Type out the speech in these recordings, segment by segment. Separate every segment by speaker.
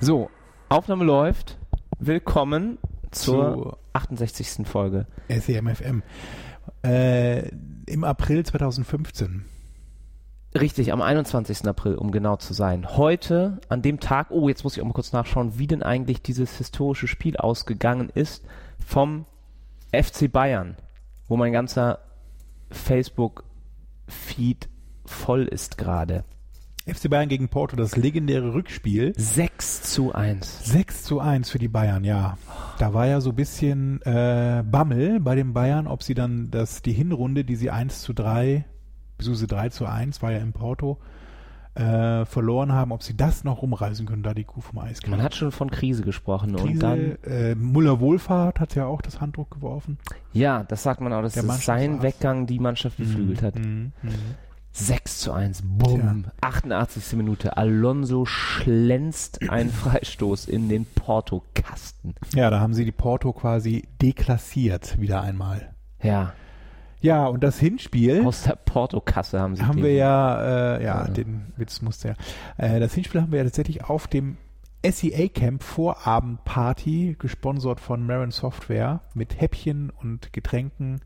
Speaker 1: So, Aufnahme läuft. Willkommen zur
Speaker 2: Zu-
Speaker 1: 68. Folge.
Speaker 2: SEMFM. Äh, Im April 2015.
Speaker 1: Richtig, am 21. April, um genau zu sein. Heute, an dem Tag, oh, jetzt muss ich auch mal kurz nachschauen, wie denn eigentlich dieses historische Spiel ausgegangen ist vom FC Bayern, wo mein ganzer Facebook-Feed voll ist gerade.
Speaker 2: FC Bayern gegen Porto, das legendäre Rückspiel.
Speaker 1: 6 zu 1.
Speaker 2: 6 zu 1 für die Bayern, ja. Da war ja so ein bisschen äh, Bammel bei den Bayern, ob sie dann das, die Hinrunde, die sie 1 zu 3, beziehungsweise 3 zu 1, war ja in Porto, äh, verloren haben, ob sie das noch rumreißen können, da die Kuh vom Eis
Speaker 1: Man hat schon von Krise gesprochen und
Speaker 2: Krise,
Speaker 1: dann,
Speaker 2: äh, Muller Wohlfahrt hat ja auch das Handtuch geworfen.
Speaker 1: ja, das sagt man auch, dass es sein. Weggang die Mannschaft beflügelt hat.
Speaker 2: Mhm, mhm.
Speaker 1: 6 zu 1, bumm. 88. Minute. Alonso schlänzt einen Freistoß in den Porto-Kasten.
Speaker 2: Ja, da haben sie die Porto quasi deklassiert, wieder einmal.
Speaker 1: Ja,
Speaker 2: Ja, und das Hinspiel
Speaker 1: aus der Porto-Kasse haben sie
Speaker 2: haben
Speaker 1: den-
Speaker 2: wir ja, äh, ja,
Speaker 1: Ja.
Speaker 2: den Witz musste ja. Äh, das Hinspiel haben wir ja tatsächlich auf dem SEA Camp Vorabendparty, gesponsert von Marin Software, mit Häppchen und Getränken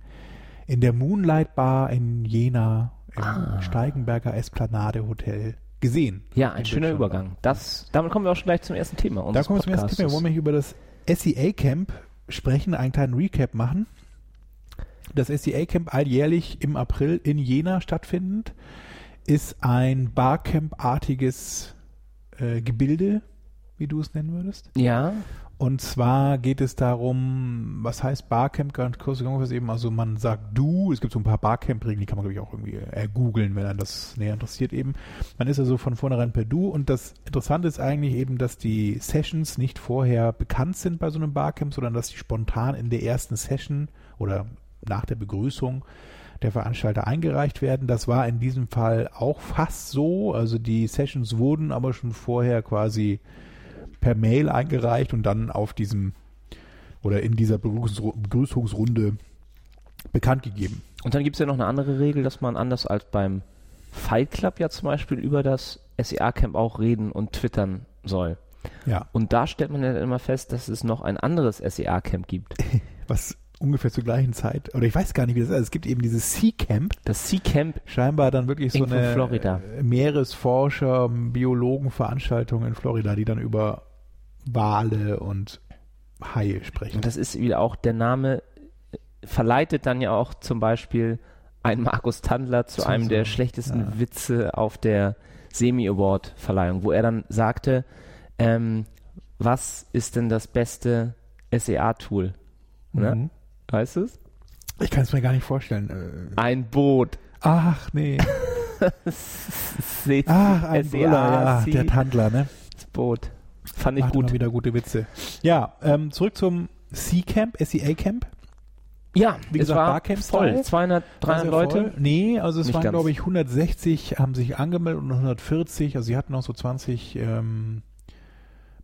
Speaker 2: in der Moonlight Bar in Jena im
Speaker 1: Ah.
Speaker 2: Steigenberger Esplanade Hotel gesehen.
Speaker 1: Ja, ein
Speaker 2: In
Speaker 1: schöner. Übergang. Das, damit kommen wir auch schon gleich zum ersten Thema
Speaker 2: Da kommen wir zum ersten. Thema. Wir wollen nämlich über das SEA Camp sprechen, einen kleinen Recap machen. Das SEA Camp alljährlich im April in Jena stattfindend ist ein Barcamp-artiges äh, Gebilde, wie du es nennen würdest.
Speaker 1: Ja,
Speaker 2: Und zwar geht es darum, was heißt Barcamp, ganz kurz was eben, also man sagt du, es gibt so ein paar Barcamp-Regeln, die kann man glaube ich auch irgendwie äh, googeln, wenn einen das näher interessiert eben. Man ist also von vornherein per du und das Interessante ist eigentlich eben, dass die Sessions nicht vorher bekannt sind bei so einem Barcamp, sondern dass die spontan in der ersten Session oder nach der Begrüßung der Veranstalter eingereicht werden. Das war in diesem Fall auch fast so, also die Sessions wurden aber schon vorher quasi per Mail eingereicht und dann auf diesem oder in dieser Begrüßungsru- Begrüßungsrunde bekannt gegeben.
Speaker 1: und dann gibt es ja noch eine andere Regel, dass man anders als beim Fight Club ja zum Beispiel über das SEA-Camp auch reden und twittern soll.
Speaker 2: Ja,
Speaker 1: Und da stellt man ja immer fest, dass es noch ein anderes SEA-Camp gibt.
Speaker 2: was ungefähr zur gleichen Zeit, oder ich weiß gar nicht, wie das ist. Also es gibt eben dieses Sea Camp,
Speaker 1: Das Sea-Camp
Speaker 2: scheinbar dann wirklich so
Speaker 1: Irgendwo
Speaker 2: eine
Speaker 1: Florida.
Speaker 2: Meeresforscher, Biologenveranstaltung in Florida, die dann über Wale und Haie sprechen.
Speaker 1: Und das ist wieder auch der Name äh, verleitet dann ja auch zum Beispiel ein Markus Tandler zu
Speaker 2: Zu
Speaker 1: einem
Speaker 2: so-
Speaker 1: der schlechtesten
Speaker 2: ja.
Speaker 1: Witze auf der Semi-Award-Verleihung, wo er dann sagte, ähm, was ist denn das beste SEA-Tool? Ne?
Speaker 2: Mhm.
Speaker 1: Weißt du es?
Speaker 2: Ich kann es mir gar nicht vorstellen. Äh,
Speaker 1: Ein Boot.
Speaker 2: ach nee. Ach, ein
Speaker 1: SEA,
Speaker 2: Brüller, ja, der Tandler, ne?
Speaker 1: das Boot. Fand ich
Speaker 2: Macht immer
Speaker 1: gut.
Speaker 2: wieder gute Witze. Ja, ähm, zurück zum Sea Camp, SEA Camp.
Speaker 1: Ja,
Speaker 2: Wie
Speaker 1: es
Speaker 2: gesagt,
Speaker 1: war
Speaker 2: Barcamp-Style.
Speaker 1: voll. 200, 300
Speaker 2: War sehr
Speaker 1: Leute.
Speaker 2: voll. Nee, also es
Speaker 1: Nicht
Speaker 2: waren, glaube ich, 160 haben sich angemeldet und 140. Also sie hatten noch so 20 ähm,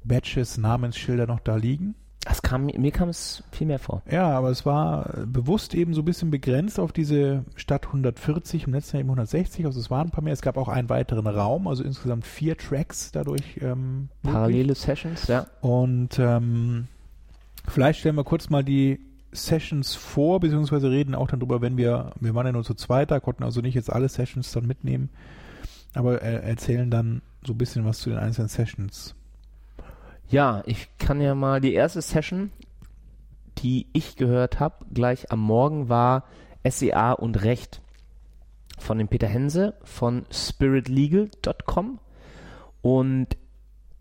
Speaker 2: Badges, Namensschilder noch da liegen.
Speaker 1: Das kam, mir kam es viel mehr vor.
Speaker 2: Ja, aber es war äh, bewusst eben so ein bisschen begrenzt auf diese Stadt 140, im letzten Jahr eben 160. Also es waren ein paar mehr. Es gab auch einen weiteren Raum, also insgesamt vier Tracks dadurch. Ähm, möglich.
Speaker 1: Parallele Sessions, ja.
Speaker 2: Und ähm, vielleicht stellen wir kurz mal die Sessions vor, beziehungsweise reden auch dann drüber, wenn wir, wir waren ja nur zu zweit, da konnten also nicht jetzt alle Sessions dann mitnehmen, aber äh, erzählen dann so ein bisschen was zu den einzelnen Sessions.
Speaker 1: Ja, ich kann ja mal die erste Session, die ich gehört habe, gleich am Morgen war SEA und Recht von dem Peter Hense von spiritlegal.com und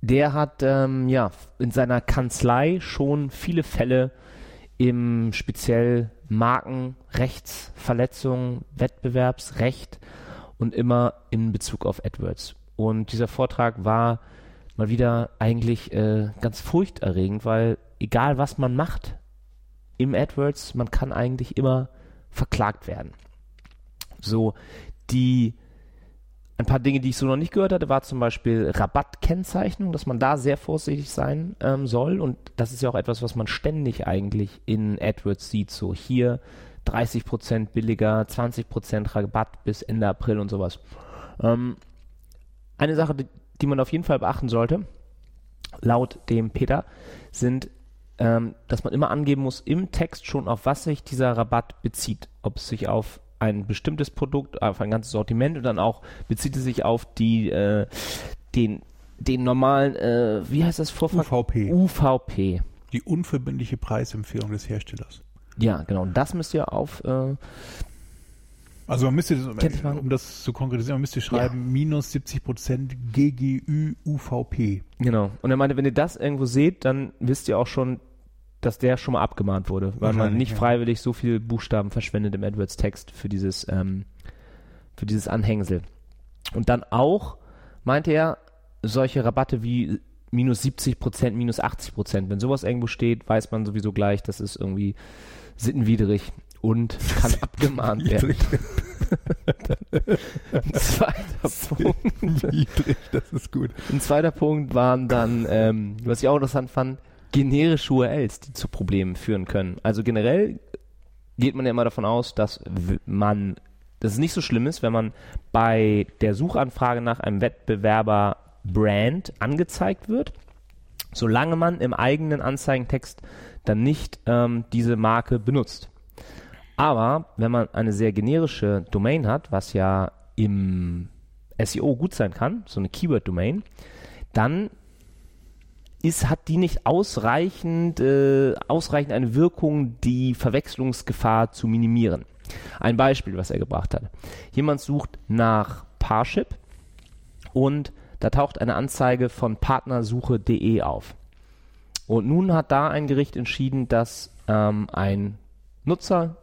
Speaker 1: der hat ähm, ja in seiner Kanzlei schon viele Fälle im speziell Markenrechtsverletzung, Wettbewerbsrecht und immer in Bezug auf AdWords. Und dieser Vortrag war mal wieder eigentlich äh, ganz furchterregend, weil egal was man macht im AdWords, man kann eigentlich immer verklagt werden. So, die ein paar Dinge, die ich so noch nicht gehört hatte, war zum Beispiel Rabattkennzeichnung, dass man da sehr vorsichtig sein ähm, soll. Und das ist ja auch etwas, was man ständig eigentlich in AdWords sieht. So hier 30% billiger, 20% Rabatt bis Ende April und sowas. Ähm, eine Sache, die, man auf jeden Fall beachten sollte, laut dem Peter, sind, ähm, dass man immer angeben muss im Text schon, auf was sich dieser Rabatt bezieht. Ob es sich auf ein bestimmtes Produkt, auf ein ganzes Sortiment und dann auch bezieht es sich auf die, äh, den, den normalen, äh, wie heißt das Vorfach?
Speaker 2: UVP.
Speaker 1: UVP.
Speaker 2: Die unverbindliche Preisempfehlung des Herstellers.
Speaker 1: Ja, genau. Und das müsst ihr auf, äh,
Speaker 2: Also man müsste, um das zu konkretisieren, man müsste schreiben, minus 70 Prozent GGÜ UVP.
Speaker 1: Genau. Und er meinte, wenn ihr das irgendwo seht, dann wisst ihr auch schon, dass der schon mal abgemahnt wurde, weil man nicht
Speaker 2: ja.
Speaker 1: freiwillig so viel Buchstaben verschwendet im AdWords-Text für dieses, ähm, für dieses Anhängsel. Und dann auch, meinte er, solche Rabatte wie minus 70 Prozent, minus 80 Prozent. Wenn sowas irgendwo steht, weiß man sowieso gleich, das ist irgendwie sittenwidrig und kann abgemahnt werden. Ein zweiter Punkt.
Speaker 2: Niedrig, das ist gut.
Speaker 1: Ein zweiter Punkt waren dann, ähm, was ich auch interessant fand, generische URLs, die zu Problemen führen können. Also generell geht man ja immer davon aus, dass man, dass es nicht so schlimm ist, wenn man bei der Suchanfrage nach einem Wettbewerber Brand angezeigt wird, solange man im eigenen Anzeigentext dann nicht ähm, diese Marke benutzt. Aber wenn man eine sehr generische Domain hat, was ja im SEO gut sein kann, so eine Keyword-Domain, dann ist, hat die nicht ausreichend, äh, ausreichend eine Wirkung, die Verwechslungsgefahr zu minimieren. Ein Beispiel, was er gebracht hat. Jemand sucht nach Parship und da taucht eine Anzeige von partnersuche.de auf. Und nun hat da ein Gericht entschieden, dass ähm, ein Nutzer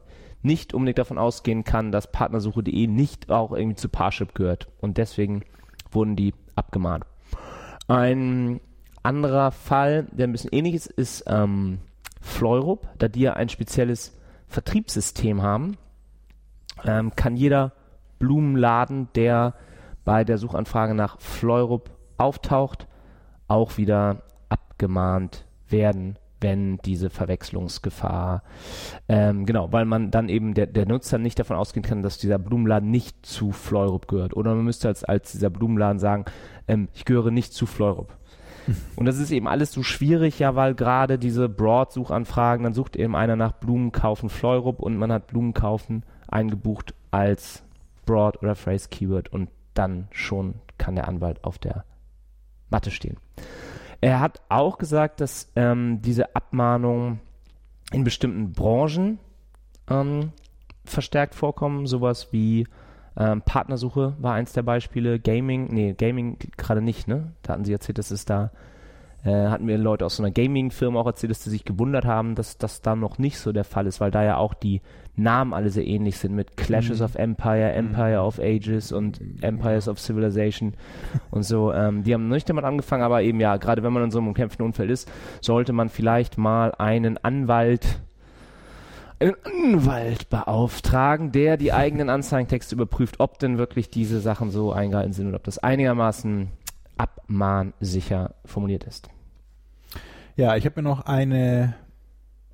Speaker 1: nicht unbedingt davon ausgehen kann, dass partnersuche.de nicht auch irgendwie zu Parship gehört. Und deswegen wurden die abgemahnt. Ein anderer Fall, der ein bisschen ähnlich ist, ist ähm, Fleurup. Da die ja ein spezielles Vertriebssystem haben, ähm, kann jeder Blumenladen, der bei der Suchanfrage nach Fleurup auftaucht, auch wieder abgemahnt werden, wenn diese Verwechslungsgefahr, ähm, genau, weil man dann eben der, der Nutzer nicht davon ausgehen kann, dass dieser Blumenladen nicht zu Fleurup gehört. Oder man müsste als, als dieser Blumenladen sagen, ähm, ich gehöre nicht zu Fleurup. Und das ist eben alles so schwierig, ja, weil gerade diese Broad-Suchanfragen, dann sucht eben einer nach Blumenkaufen Fleurup und man hat Blumenkaufen eingebucht als Broad- oder Phrase-Keyword und dann schon kann der Anwalt auf der Matte stehen. Er hat auch gesagt, dass ähm, diese Abmahnungen in bestimmten Branchen ähm, verstärkt vorkommen, sowas wie ähm, Partnersuche war eins der Beispiele, Gaming, nee, Gaming gerade nicht, ne? Da hatten sie erzählt, dass es da, äh, hatten mir Leute aus so einer Gaming-Firma auch erzählt, dass sie sich gewundert haben, dass das da noch nicht so der Fall ist, weil da ja auch die Namen alle sehr ähnlich sind mit Clashes of Empire, Empire of Ages und Empires of Civilization und so. Ähm, die haben noch nicht damit angefangen, aber eben ja, gerade wenn man in so einem umkämpften Umfeld ist, sollte man vielleicht mal einen Anwalt einen Anwalt beauftragen, der die eigenen Anzeigentexte überprüft, ob denn wirklich diese Sachen so eingehalten sind und ob das einigermaßen abmahnsicher formuliert ist.
Speaker 2: Ja, ich habe mir noch eine,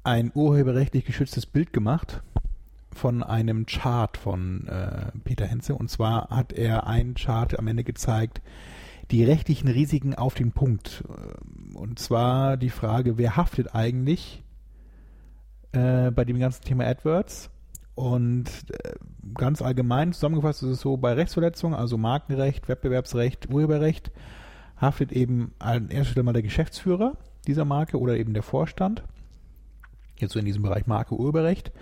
Speaker 2: ein urheberrechtlich geschütztes Bild gemacht von einem Chart von äh, Peter Henze. Und zwar hat er einen Chart am Ende gezeigt, die rechtlichen Risiken auf den Punkt. Und zwar die Frage, wer haftet eigentlich äh, bei dem ganzen Thema AdWords? Und äh, ganz allgemein zusammengefasst ist es so, bei Rechtsverletzungen, also Markenrecht, Wettbewerbsrecht, Urheberrecht, haftet eben an erster Stelle mal der Geschäftsführer dieser Marke oder eben der Vorstand. Jetzt so in diesem Bereich Marke, Urheberrecht.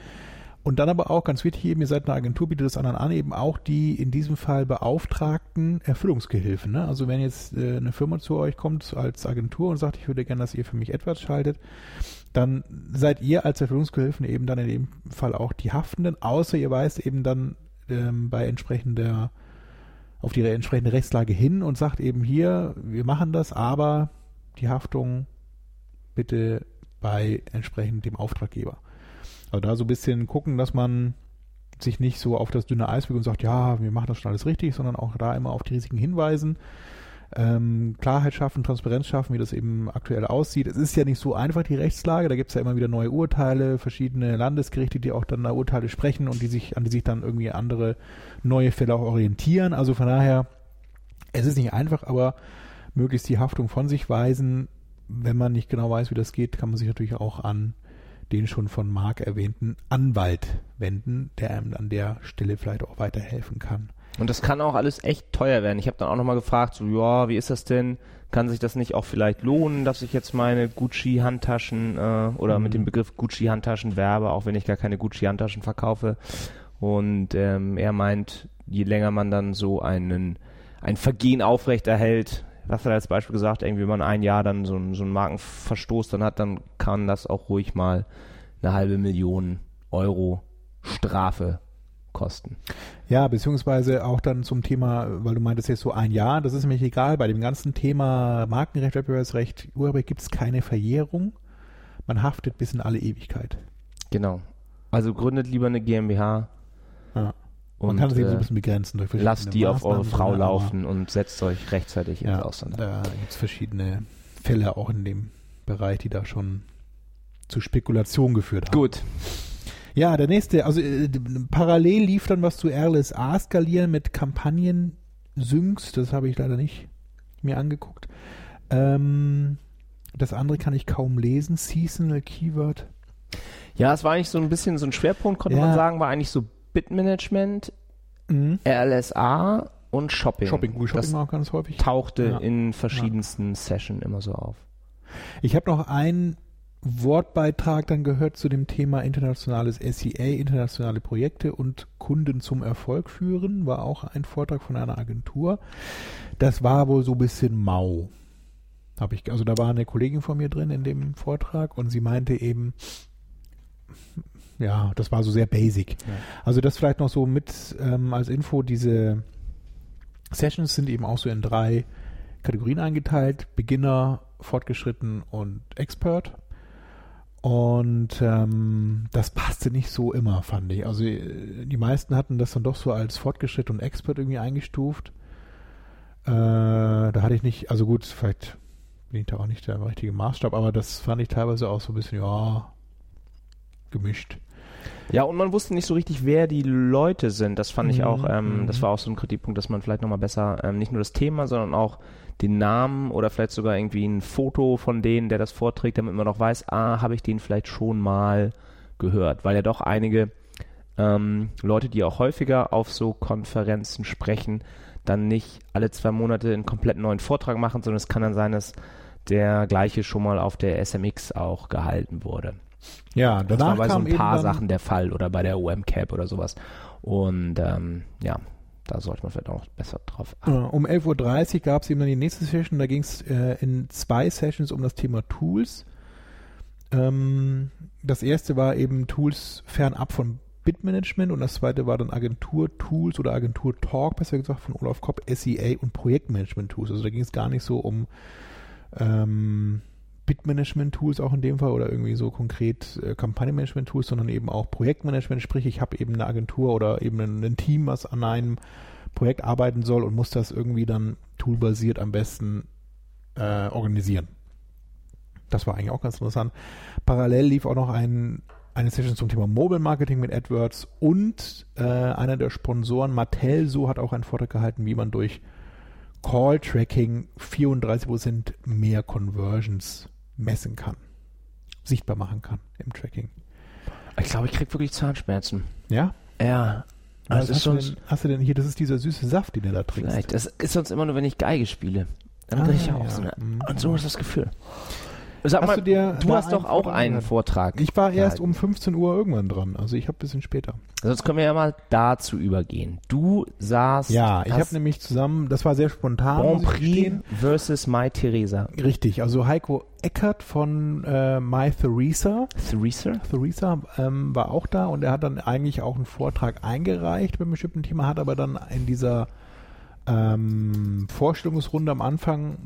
Speaker 2: Und dann aber auch, ganz wichtig eben, ihr seid eine Agentur, bietet das anderen an, eben auch die in diesem Fall beauftragten Erfüllungsgehilfen. Ne? Also wenn jetzt äh, eine Firma zu euch kommt als Agentur und sagt, ich würde gerne, dass ihr für mich etwas schaltet, dann seid ihr als Erfüllungsgehilfen eben dann in dem Fall auch die Haftenden, außer ihr weist eben dann ähm, bei entsprechender auf die entsprechende Rechtslage hin und sagt eben hier, wir machen das, aber die Haftung bitte bei entsprechend dem Auftraggeber. Also da so ein bisschen gucken, dass man sich nicht so auf das dünne Eis und sagt, ja, wir machen das schon alles richtig, sondern auch da immer auf die Risiken hinweisen. Ähm, Klarheit schaffen, Transparenz schaffen, wie das eben aktuell aussieht. Es ist ja nicht so einfach, die Rechtslage. Da gibt es ja immer wieder neue Urteile, verschiedene Landesgerichte, die auch dann da Urteile sprechen und die sich, an die sich dann irgendwie andere neue Fälle auch orientieren. Also von daher, es ist nicht einfach, aber möglichst die Haftung von sich weisen. Wenn man nicht genau weiß, wie das geht, kann man sich natürlich auch an den schon von Marc erwähnten Anwalt wenden, der einem an der Stelle vielleicht auch weiterhelfen kann.
Speaker 1: Und das kann auch alles echt teuer werden. Ich habe dann auch nochmal gefragt, so, ja, wie ist das denn? Kann sich das nicht auch vielleicht lohnen, dass ich jetzt meine Gucci-Handtaschen äh, oder mhm. mit dem Begriff Gucci-Handtaschen werbe, auch wenn ich gar keine Gucci-Handtaschen verkaufe? Und ähm, er meint, je länger man dann so einen ein Vergehen aufrechterhält, hat er als Beispiel gesagt, irgendwie wenn man ein Jahr dann so, so einen Markenverstoß dann hat, dann kann das auch ruhig mal eine halbe Million Euro Strafe kosten.
Speaker 2: Ja, beziehungsweise auch dann zum Thema, weil du meintest jetzt so ein Jahr, das ist nämlich egal, bei dem ganzen Thema Markenrecht, Wettbewerbsrecht, Urheber gibt es keine Verjährung. Man haftet bis in alle Ewigkeit.
Speaker 1: Genau. Also gründet lieber eine GmbH.
Speaker 2: Ja. Man kann sich äh, so ein bisschen begrenzen durch
Speaker 1: verschiedene Lasst die auf eure Frau laufen und setzt euch rechtzeitig
Speaker 2: ja,
Speaker 1: ins Ausland.
Speaker 2: Da gibt es verschiedene Fälle auch in dem Bereich, die da schon zu Spekulation geführt haben.
Speaker 1: Gut.
Speaker 2: Ja, der nächste, also äh, parallel lief dann was zu RLSA skalieren mit Kampagnen Syncs, das habe ich leider nicht mir angeguckt. Ähm, das andere kann ich kaum lesen, Seasonal Keyword.
Speaker 1: Ja, es war eigentlich so ein bisschen so ein Schwerpunkt, konnte ja. man sagen, war eigentlich so Bitmanagement, mhm. RLSA und Shopping.
Speaker 2: Shopping, Google Shopping das
Speaker 1: auch
Speaker 2: ganz häufig.
Speaker 1: Tauchte ja. in verschiedensten ja. Sessions immer so auf.
Speaker 2: Ich habe noch einen Wortbeitrag dann gehört zu dem Thema internationales SEA, internationale Projekte und Kunden zum Erfolg führen, war auch ein Vortrag von einer Agentur. Das war wohl so ein bisschen mau. Hab ich, also da war eine Kollegin von mir drin in dem Vortrag und sie meinte eben, ja, das war so sehr basic. Ja. Also das vielleicht noch so mit ähm, als Info, diese Sessions sind eben auch so in drei Kategorien eingeteilt. Beginner, Fortgeschritten und Expert. Und ähm, das passte nicht so immer, fand ich. Also die meisten hatten das dann doch so als Fortgeschritten und Expert irgendwie eingestuft. Äh, da hatte ich nicht, also gut, vielleicht bin ich da auch nicht der richtige Maßstab, aber das fand ich teilweise auch so ein bisschen, ja, gemischt.
Speaker 1: Ja, und man wusste nicht so richtig, wer die Leute sind. Das fand mhm. ich auch, ähm, das mhm. war auch so ein Kritikpunkt, dass man vielleicht nochmal besser ähm, nicht nur das Thema, sondern auch den Namen oder vielleicht sogar irgendwie ein Foto von denen, der das vorträgt, damit man auch weiß, ah, habe ich den vielleicht schon mal gehört. Weil ja doch einige ähm, Leute, die auch häufiger auf so Konferenzen sprechen, dann nicht alle zwei Monate einen komplett neuen Vortrag machen, sondern es kann dann sein, dass der gleiche schon mal auf der SMX auch gehalten wurde.
Speaker 2: Ja,
Speaker 1: das war bei so ein paar Sachen der Fall oder bei der OM-Cap oder sowas. Und ähm, ja, da sollte man vielleicht auch besser drauf
Speaker 2: achten. Um 11.30 Uhr gab es eben dann die nächste Session. Da ging es äh, in zwei Sessions um das Thema Tools. Ähm, das erste war eben Tools fernab von Bitmanagement und das zweite war dann Agentur-Tools oder Agentur-Talk, besser gesagt, von Olaf Kopp, SEA und Projektmanagement-Tools. Also da ging es gar nicht so um ähm, Bitmanagement-Tools auch in dem Fall oder irgendwie so konkret äh, Kampagnenmanagement-Tools, sondern eben auch Projektmanagement. Sprich, ich habe eben eine Agentur oder eben ein, ein, Team, was an einem Projekt arbeiten soll und muss das irgendwie dann toolbasiert am besten äh, organisieren. Das war eigentlich auch ganz interessant. Parallel lief auch noch ein, eine Session zum Thema Mobile Marketing mit AdWords und äh, einer der Sponsoren, Mattel, so hat auch einen Vortrag gehalten, wie man durch Call Tracking 34% mehr Conversions messen kann, sichtbar machen kann im Tracking.
Speaker 1: Ich glaube, ich krieg wirklich Zahnschmerzen.
Speaker 2: Ja?
Speaker 1: Ja.
Speaker 2: Also hast, du denn, hast, du denn, hier, das ist dieser süße Saft, den du da trinkst.
Speaker 1: Vielleicht. Das ist sonst immer nur, wenn ich Geige spiele. Dann ah, kriege ich auch ja. so eine, mhm. Und so ist das Gefühl. Sag hast mal, du, dir du hast doch auch einen Vortrag.
Speaker 2: Ich war erst um 15 Uhr irgendwann dran, also ich habe ein bisschen später.
Speaker 1: Sonst können wir ja mal dazu übergehen. Du saßt.
Speaker 2: Ja, ich habe nämlich zusammen, das war sehr spontan.
Speaker 1: Grand Prix versus My Theresa.
Speaker 2: Richtig, also Heiko Eckert von äh, My Theresa.
Speaker 1: Theresa?
Speaker 2: Theresa ähm, war auch da und er hat dann eigentlich auch einen Vortrag eingereicht beim bestimmten Thema, hat aber dann in dieser ähm, Vorstellungsrunde am Anfang,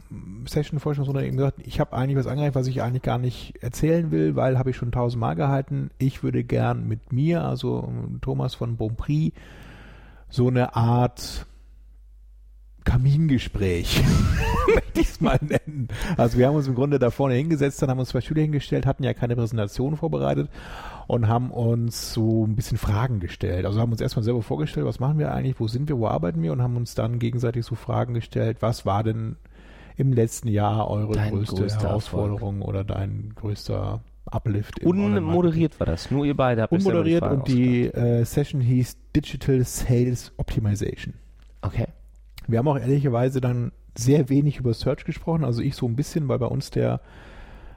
Speaker 2: Session Vorstellungsrunde eben gesagt, ich habe eigentlich was angereicht, was ich eigentlich gar nicht erzählen will, weil habe ich schon tausendmal gehalten. Ich würde gern mit mir, also Thomas von Bonprix, so eine Art Kamingespräch, möchte ich es mal nennen. Also wir haben uns im Grunde da vorne hingesetzt, dann haben uns zwei Schüler hingestellt, hatten ja keine Präsentation vorbereitet und haben uns so ein bisschen Fragen gestellt. Also haben uns erstmal selber vorgestellt, was machen wir eigentlich, wo sind wir, wo arbeiten wir und haben uns dann gegenseitig so Fragen gestellt, was war denn im letzten Jahr eure
Speaker 1: Dein
Speaker 2: größte Herausforderung oder dein größter Uplift?
Speaker 1: Unmoderiert war das. Nur ihr beide habt selber
Speaker 2: Unmoderiert und die äh, Session hieß Digital Sales Optimization.
Speaker 1: Okay.
Speaker 2: Wir haben auch ehrlicherweise dann sehr wenig über Search gesprochen, also ich so ein bisschen, weil bei uns der,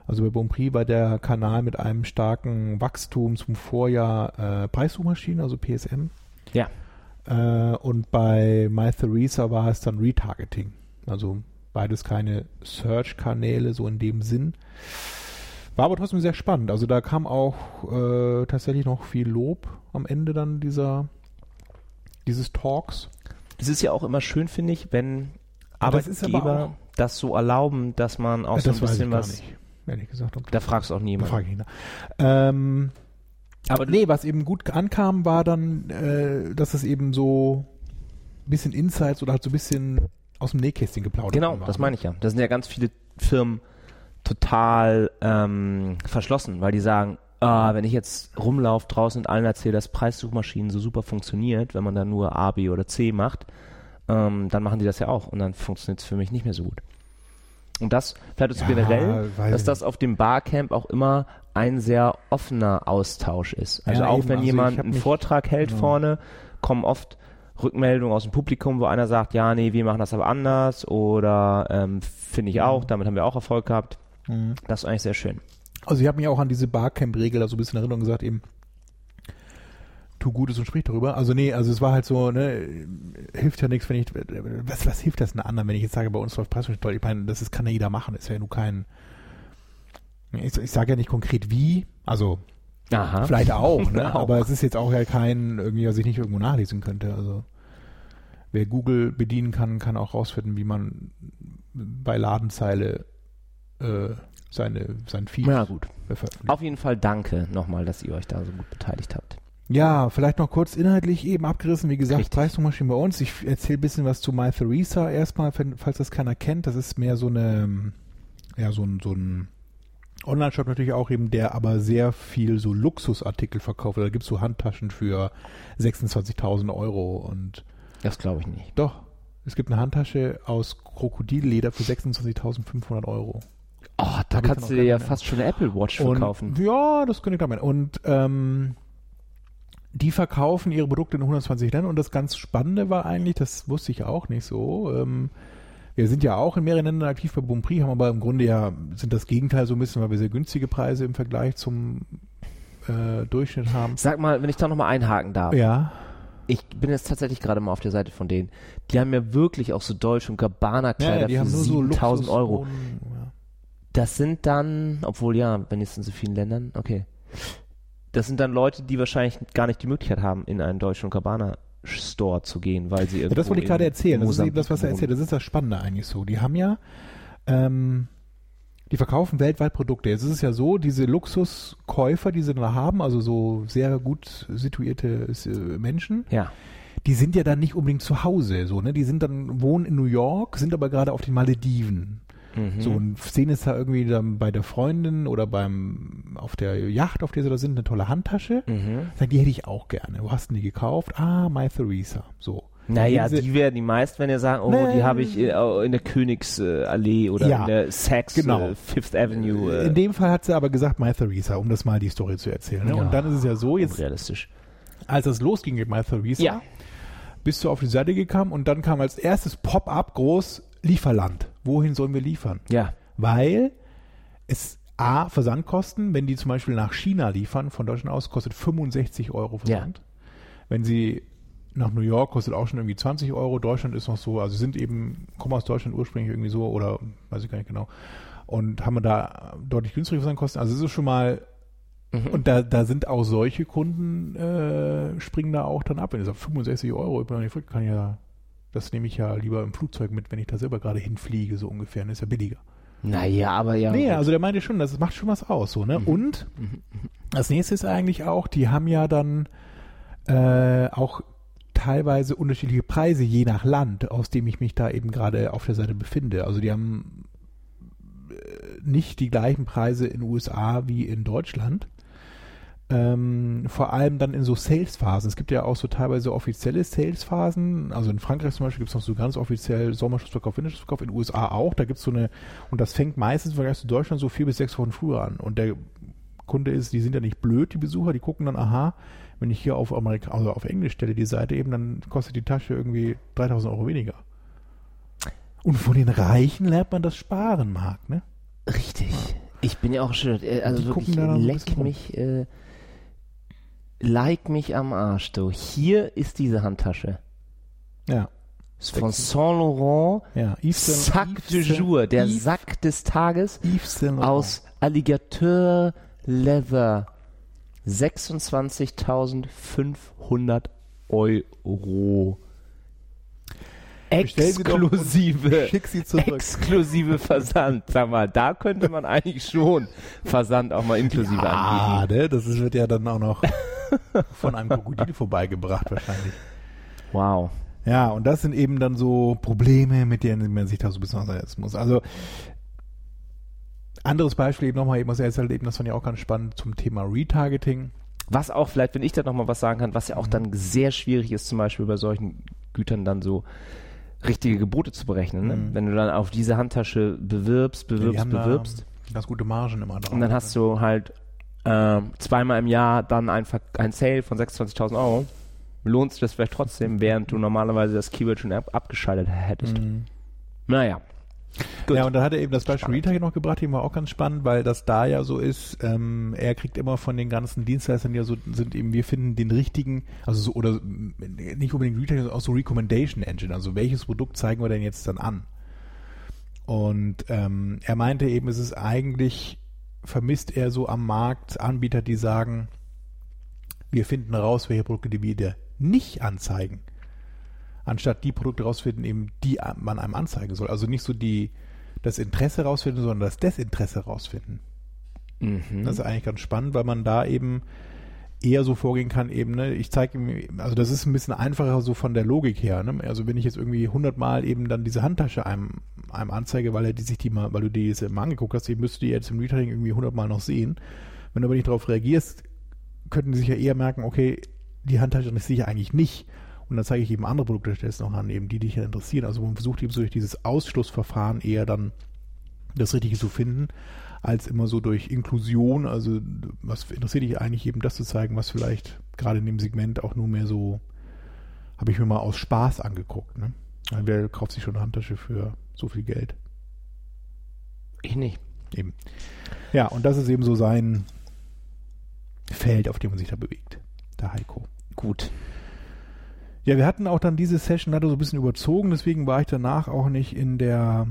Speaker 2: also bei Bonprix war der Kanal mit einem starken Wachstum zum Vorjahr äh, Preissuchmaschinen, also PSM.
Speaker 1: Ja.
Speaker 2: Äh, und bei MyTheresa war es dann Retargeting. Also beides keine Search-Kanäle, so in dem Sinn. War aber trotzdem sehr spannend. Also da kam auch äh, tatsächlich noch viel Lob am Ende dann dieser dieses Talks.
Speaker 1: Es ist ja auch immer schön, finde ich, wenn
Speaker 2: das
Speaker 1: Arbeitgeber
Speaker 2: auch-
Speaker 1: das so erlauben, dass man auch so ein
Speaker 2: das weiß
Speaker 1: bisschen was.
Speaker 2: nicht, ehrlich gesagt.
Speaker 1: Da fragst du auch
Speaker 2: Da
Speaker 1: niemand.
Speaker 2: frage ich ihn. Ähm,
Speaker 1: Aber
Speaker 2: nee, was eben gut ankam, war dann, äh, dass es eben so ein bisschen Insights oder halt so ein bisschen aus dem Nähkästchen geplaudert
Speaker 1: Genau,
Speaker 2: war.
Speaker 1: das meine ich ja. Da sind ja ganz viele Firmen total ähm, verschlossen, weil die sagen, ah, wenn ich jetzt rumlaufe draußen und allen erzähle, dass Preissuchmaschinen so super funktioniert, wenn man da nur A, B oder C macht, ähm, dann machen die das ja auch und dann funktioniert es für mich nicht mehr so gut. Und das, vielleicht ist
Speaker 2: Ja,
Speaker 1: generell, dass das auf dem Barcamp auch immer ein sehr offener Austausch ist. Also
Speaker 2: Ja,
Speaker 1: auch
Speaker 2: eben.
Speaker 1: wenn
Speaker 2: Also
Speaker 1: jemand einen Vortrag hält
Speaker 2: genau.
Speaker 1: vorne, kommen oft Rückmeldungen aus dem Publikum, wo einer sagt, ja, nee, wir machen das aber anders oder ähm, finde ich auch, damit haben wir auch Erfolg gehabt.
Speaker 2: Mhm.
Speaker 1: Das ist eigentlich sehr schön.
Speaker 2: Also ich habe mich auch an diese Barcamp-Regel da so ein bisschen in Erinnerung gesagt, eben tu Gutes und sprich darüber. Also nee, also es war halt so, ne, hilft ja nichts, wenn ich, was, was hilft das einem anderen, wenn ich jetzt sage, bei uns läuft Preisverschnitt toll? Ich meine, das ist, kann ja jeder machen, ist ja nur kein, ich, ich sage ja nicht konkret wie, also
Speaker 1: Aha.
Speaker 2: vielleicht auch, ne,
Speaker 1: Auch.
Speaker 2: aber es ist jetzt auch ja kein, irgendwie, was ich nicht irgendwo nachlesen könnte, also wer Google bedienen kann, kann auch rausfinden, wie man bei Ladenzeile äh, seine, sein Feed
Speaker 1: Ja, gut. Auf jeden Fall danke nochmal, dass ihr euch da so gut beteiligt habt.
Speaker 2: Ja, vielleicht noch kurz inhaltlich eben abgerissen. Wie gesagt,
Speaker 1: Richtig.
Speaker 2: Preissuchmaschinen bei uns. Ich erzähle ein bisschen was zu MyTheresa erstmal, wenn- falls das keiner kennt. Das ist mehr so eine, ja, so ein, so ein Online-Shop natürlich auch eben, der aber sehr viel so Luxusartikel verkauft. Da gibt's so Handtaschen für 26.000 Euro und
Speaker 1: Das glaube ich nicht.
Speaker 2: doch, es gibt eine Handtasche aus Krokodilleder für 26.500 Euro.
Speaker 1: Oh, da kannst du dir ja fast schon eine Apple Watch
Speaker 2: Und,
Speaker 1: verkaufen.
Speaker 2: Ja, das könnte ich damit. Und ähm, die verkaufen ihre Produkte in 120 Ländern. Und das ganz Spannende war eigentlich, das wusste ich auch nicht so. Ähm, wir sind ja auch in mehreren Ländern aktiv bei Bonprix, haben aber im Grunde ja, sind das Gegenteil so ein bisschen, weil wir sehr günstige Preise im Vergleich zum äh, Durchschnitt haben.
Speaker 1: Sag mal, wenn ich da nochmal einhaken darf.
Speaker 2: Ja,
Speaker 1: Ich bin jetzt tatsächlich gerade mal auf der Seite von denen. Die haben ja wirklich auch so Deutsch- und Gabbana-Kleider
Speaker 2: ja die
Speaker 1: für
Speaker 2: haben nur so
Speaker 1: 7000 Euro. Das sind dann, obwohl ja, wenn jetzt in so vielen Ländern, okay. Das sind dann Leute, die wahrscheinlich gar nicht die Möglichkeit haben, in einen Deutsch- und Gabbana Store zu gehen, weil sie
Speaker 2: Ja, das wollte ich gerade erzählen. Das ist eben das, was er erzählt. Das ist das Spannende eigentlich so. Die haben ja, ähm, die verkaufen weltweit Produkte. Jetzt ist es ja so, diese Luxuskäufer, die sie da haben, also so sehr gut situierte äh, Menschen.
Speaker 1: Ja,
Speaker 2: die sind ja dann nicht unbedingt zu Hause, so, ne? Die sind dann, wohnen in New York, sind aber gerade auf den Malediven.
Speaker 1: Mhm.
Speaker 2: So, und sehen es da irgendwie dann bei der Freundin oder beim, auf der Yacht, auf der sie da sind, eine tolle Handtasche.
Speaker 1: Mhm.
Speaker 2: Sagen, die hätte ich auch gerne. Wo hast du die gekauft? Ah, My Theresa. So.
Speaker 1: Naja, die werden die meisten, wenn ihr sagen, oh,
Speaker 2: Nee.
Speaker 1: die habe ich äh, in der Königsallee oder
Speaker 2: Ja,
Speaker 1: in der Saks
Speaker 2: genau.
Speaker 1: äh, Fifth Avenue. Äh,
Speaker 2: In dem Fall hat sie aber gesagt, My Theresa, um das mal die Story zu erzählen. Ne?
Speaker 1: Ja.
Speaker 2: Und dann ist es ja so, jetzt,
Speaker 1: unrealistisch.
Speaker 2: als das losging mit My Theresa,
Speaker 1: Ja.
Speaker 2: bist du auf die Seite gekommen und dann kam als erstes Pop-up groß Lieferland. Wohin sollen wir liefern?
Speaker 1: Ja,
Speaker 2: Weil es A, Versandkosten, wenn die zum Beispiel nach China liefern, von Deutschland aus, kostet 65 Euro Versand. Wenn sie nach New York kostet auch schon irgendwie 20 Euro. Deutschland ist noch so, also sind eben, kommen aus Deutschland ursprünglich irgendwie so oder weiß ich gar nicht genau. Und haben wir da deutlich günstigere Versandkosten. Also es ist schon mal,
Speaker 1: Mhm.
Speaker 2: und da, da sind auch solche Kunden, äh, springen da auch dann ab. Wenn ich sage 65 Euro, ich bin noch nicht verrückt, kann ja Das nehme ich ja lieber im Flugzeug mit, wenn ich da selber gerade hinfliege, so ungefähr. Das ist ja billiger.
Speaker 1: Naja, aber ja.
Speaker 2: Nee, also der meinte schon, das macht schon was aus, so, ne?
Speaker 1: Mhm.
Speaker 2: Und das nächste ist eigentlich auch, die haben ja dann äh, auch teilweise unterschiedliche Preise je nach Land, aus dem ich mich da eben gerade auf der Seite befinde. Also die haben äh, nicht die gleichen Preise in USA wie in Deutschland. Ähm, vor allem dann in so Sales-Phasen. Es gibt ja auch so teilweise offizielle Sales-Phasen. Also in Frankreich zum Beispiel gibt es noch so ganz offiziell Sommerschussverkauf, Winterschussverkauf, in den USA auch. Da gibt es so eine, und das fängt meistens im Vergleich zu Deutschland so vier bis sechs Wochen früher an. Und der Kunde ist, die sind ja nicht blöd, die Besucher, die gucken dann, aha, wenn ich hier auf Amerika also auf Englisch stelle die Seite eben, dann kostet die Tasche irgendwie 3000 Euro weniger. Und von den Reichen lernt man das Sparen, Marc, ne?
Speaker 1: Richtig. Ich bin ja auch schon, äh, also
Speaker 2: Die
Speaker 1: wirklich, leck mich, äh, like mich am Arsch, du. Hier ist diese Handtasche.
Speaker 2: Ja.
Speaker 1: Ist von Saint Laurent,
Speaker 2: Ja. Yves Saint-
Speaker 1: Sac
Speaker 2: Yves
Speaker 1: de Jour, der
Speaker 2: Yves-
Speaker 1: Sack des Tages
Speaker 2: Yves Saint Laurent.
Speaker 1: aus Alligator Leather. 26.500 Euro. Exklusive.
Speaker 2: Schick sie zurück.
Speaker 1: Exklusive Versand. Sag mal, da könnte man eigentlich schon Versand auch mal inklusive
Speaker 2: Ah,
Speaker 1: anbieten.
Speaker 2: ne? Das wird ja dann auch noch von einem Krokodil vorbeigebracht wahrscheinlich.
Speaker 1: Wow.
Speaker 2: Ja, und das sind eben dann so Probleme, mit denen man sich da so ein bisschen auseinandersetzen muss. Also anderes Beispiel eben nochmal eben aus Erster Leben, das fand ich auch ganz spannend zum Thema Retargeting.
Speaker 1: Was auch vielleicht, wenn ich da nochmal was sagen kann, was ja auch dann sehr schwierig ist, zum Beispiel bei solchen Gütern dann so richtige Gebote zu berechnen. Ne?
Speaker 2: Mhm.
Speaker 1: Wenn du dann auf diese Handtasche bewirbst, bewirbst,
Speaker 2: da
Speaker 1: bewirbst
Speaker 2: Ganz gute Margen immer drauf.
Speaker 1: und dann hast du halt ähm, zweimal im Jahr dann ein, Ver- ein Sale von 26.000 Euro. Lohnt sich das vielleicht trotzdem, während du normalerweise das Keyword schon ab abgeschaltet hättest.
Speaker 2: Mhm.
Speaker 1: Naja. Gut.
Speaker 2: Ja, und dann hat er eben das Beispiel. Retargeting noch gebracht, eben war auch ganz spannend, weil das da ja so ist, ähm, er kriegt immer von den ganzen Dienstleistern, die ja so sind eben, wir finden den richtigen, also so, oder mm, nicht unbedingt Retargeting, sondern auch so Recommendation Engine, also welches Produkt zeigen wir denn jetzt dann an? Und ähm, er meinte eben, es ist eigentlich, vermisst er so am Markt Anbieter, die sagen, wir finden raus, welche Produkte die wir dir nicht anzeigen anstatt die Produkte rausfinden, eben die man einem anzeigen soll. Also nicht so die das Interesse rausfinden, sondern das Desinteresse rausfinden.
Speaker 1: Mhm.
Speaker 2: Das ist eigentlich ganz spannend, weil man da eben eher so vorgehen kann, eben, ne, ich zeige ihm, also das ist ein bisschen einfacher so von der Logik her, ne? Also wenn ich jetzt irgendwie hundertmal eben dann diese Handtasche einem, einem anzeige, weil er die sich die mal, weil du die jetzt mal angeguckt hast, die müsste die jetzt im Retailing irgendwie hundertmal noch sehen. Wenn du aber nicht darauf reagierst, könnten die sich ja eher merken, okay, die Handtasche sich ja eigentlich nicht. Und dann zeige ich eben andere Produkte stellst noch an, eben die, die dich ja interessieren. Also man versucht eben so durch dieses Ausschlussverfahren eher dann das Richtige zu finden, als immer so durch Inklusion. Also was interessiert dich eigentlich eben das zu zeigen, was vielleicht gerade in dem Segment auch nur mehr so, habe ich mir mal aus Spaß angeguckt. Ne? Wer kauft sich schon eine Handtasche für so viel Geld?
Speaker 1: Ich nicht.
Speaker 2: Eben. Ja, und das ist eben so sein Feld, auf dem man sich da bewegt. Der Heiko.
Speaker 1: Gut.
Speaker 2: Ja, wir hatten auch dann diese Session leider so ein bisschen überzogen, deswegen war ich danach auch nicht in der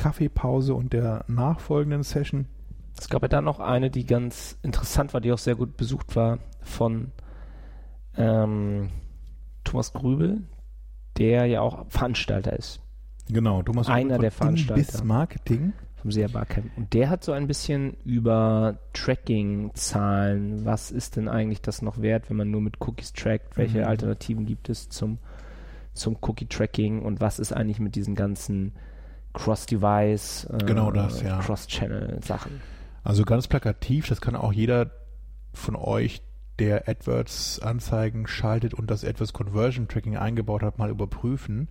Speaker 2: Kaffeepause und der nachfolgenden Session.
Speaker 1: Es gab ja dann noch eine, die ganz interessant war, die auch sehr gut besucht war von ähm, Thomas Grübel, der ja auch Veranstalter ist
Speaker 2: Genau, Thomas
Speaker 1: Einer
Speaker 2: Rühl
Speaker 1: der Veranstalter.
Speaker 2: Inbiss Marketing.
Speaker 1: vom SEA Barcamp. Und der hat so ein bisschen über Tracking-Zahlen, was ist denn eigentlich das noch wert, wenn man nur mit Cookies trackt, welche
Speaker 2: Mhm.
Speaker 1: Alternativen gibt es zum, zum Cookie-Tracking und was ist eigentlich mit diesen ganzen Cross-Device, äh,
Speaker 2: Genau das, ja.
Speaker 1: Cross-Channel-Sachen.
Speaker 2: Also ganz plakativ, das kann auch jeder von euch, der AdWords-Anzeigen schaltet und das AdWords Conversion Tracking eingebaut hat, mal überprüfen.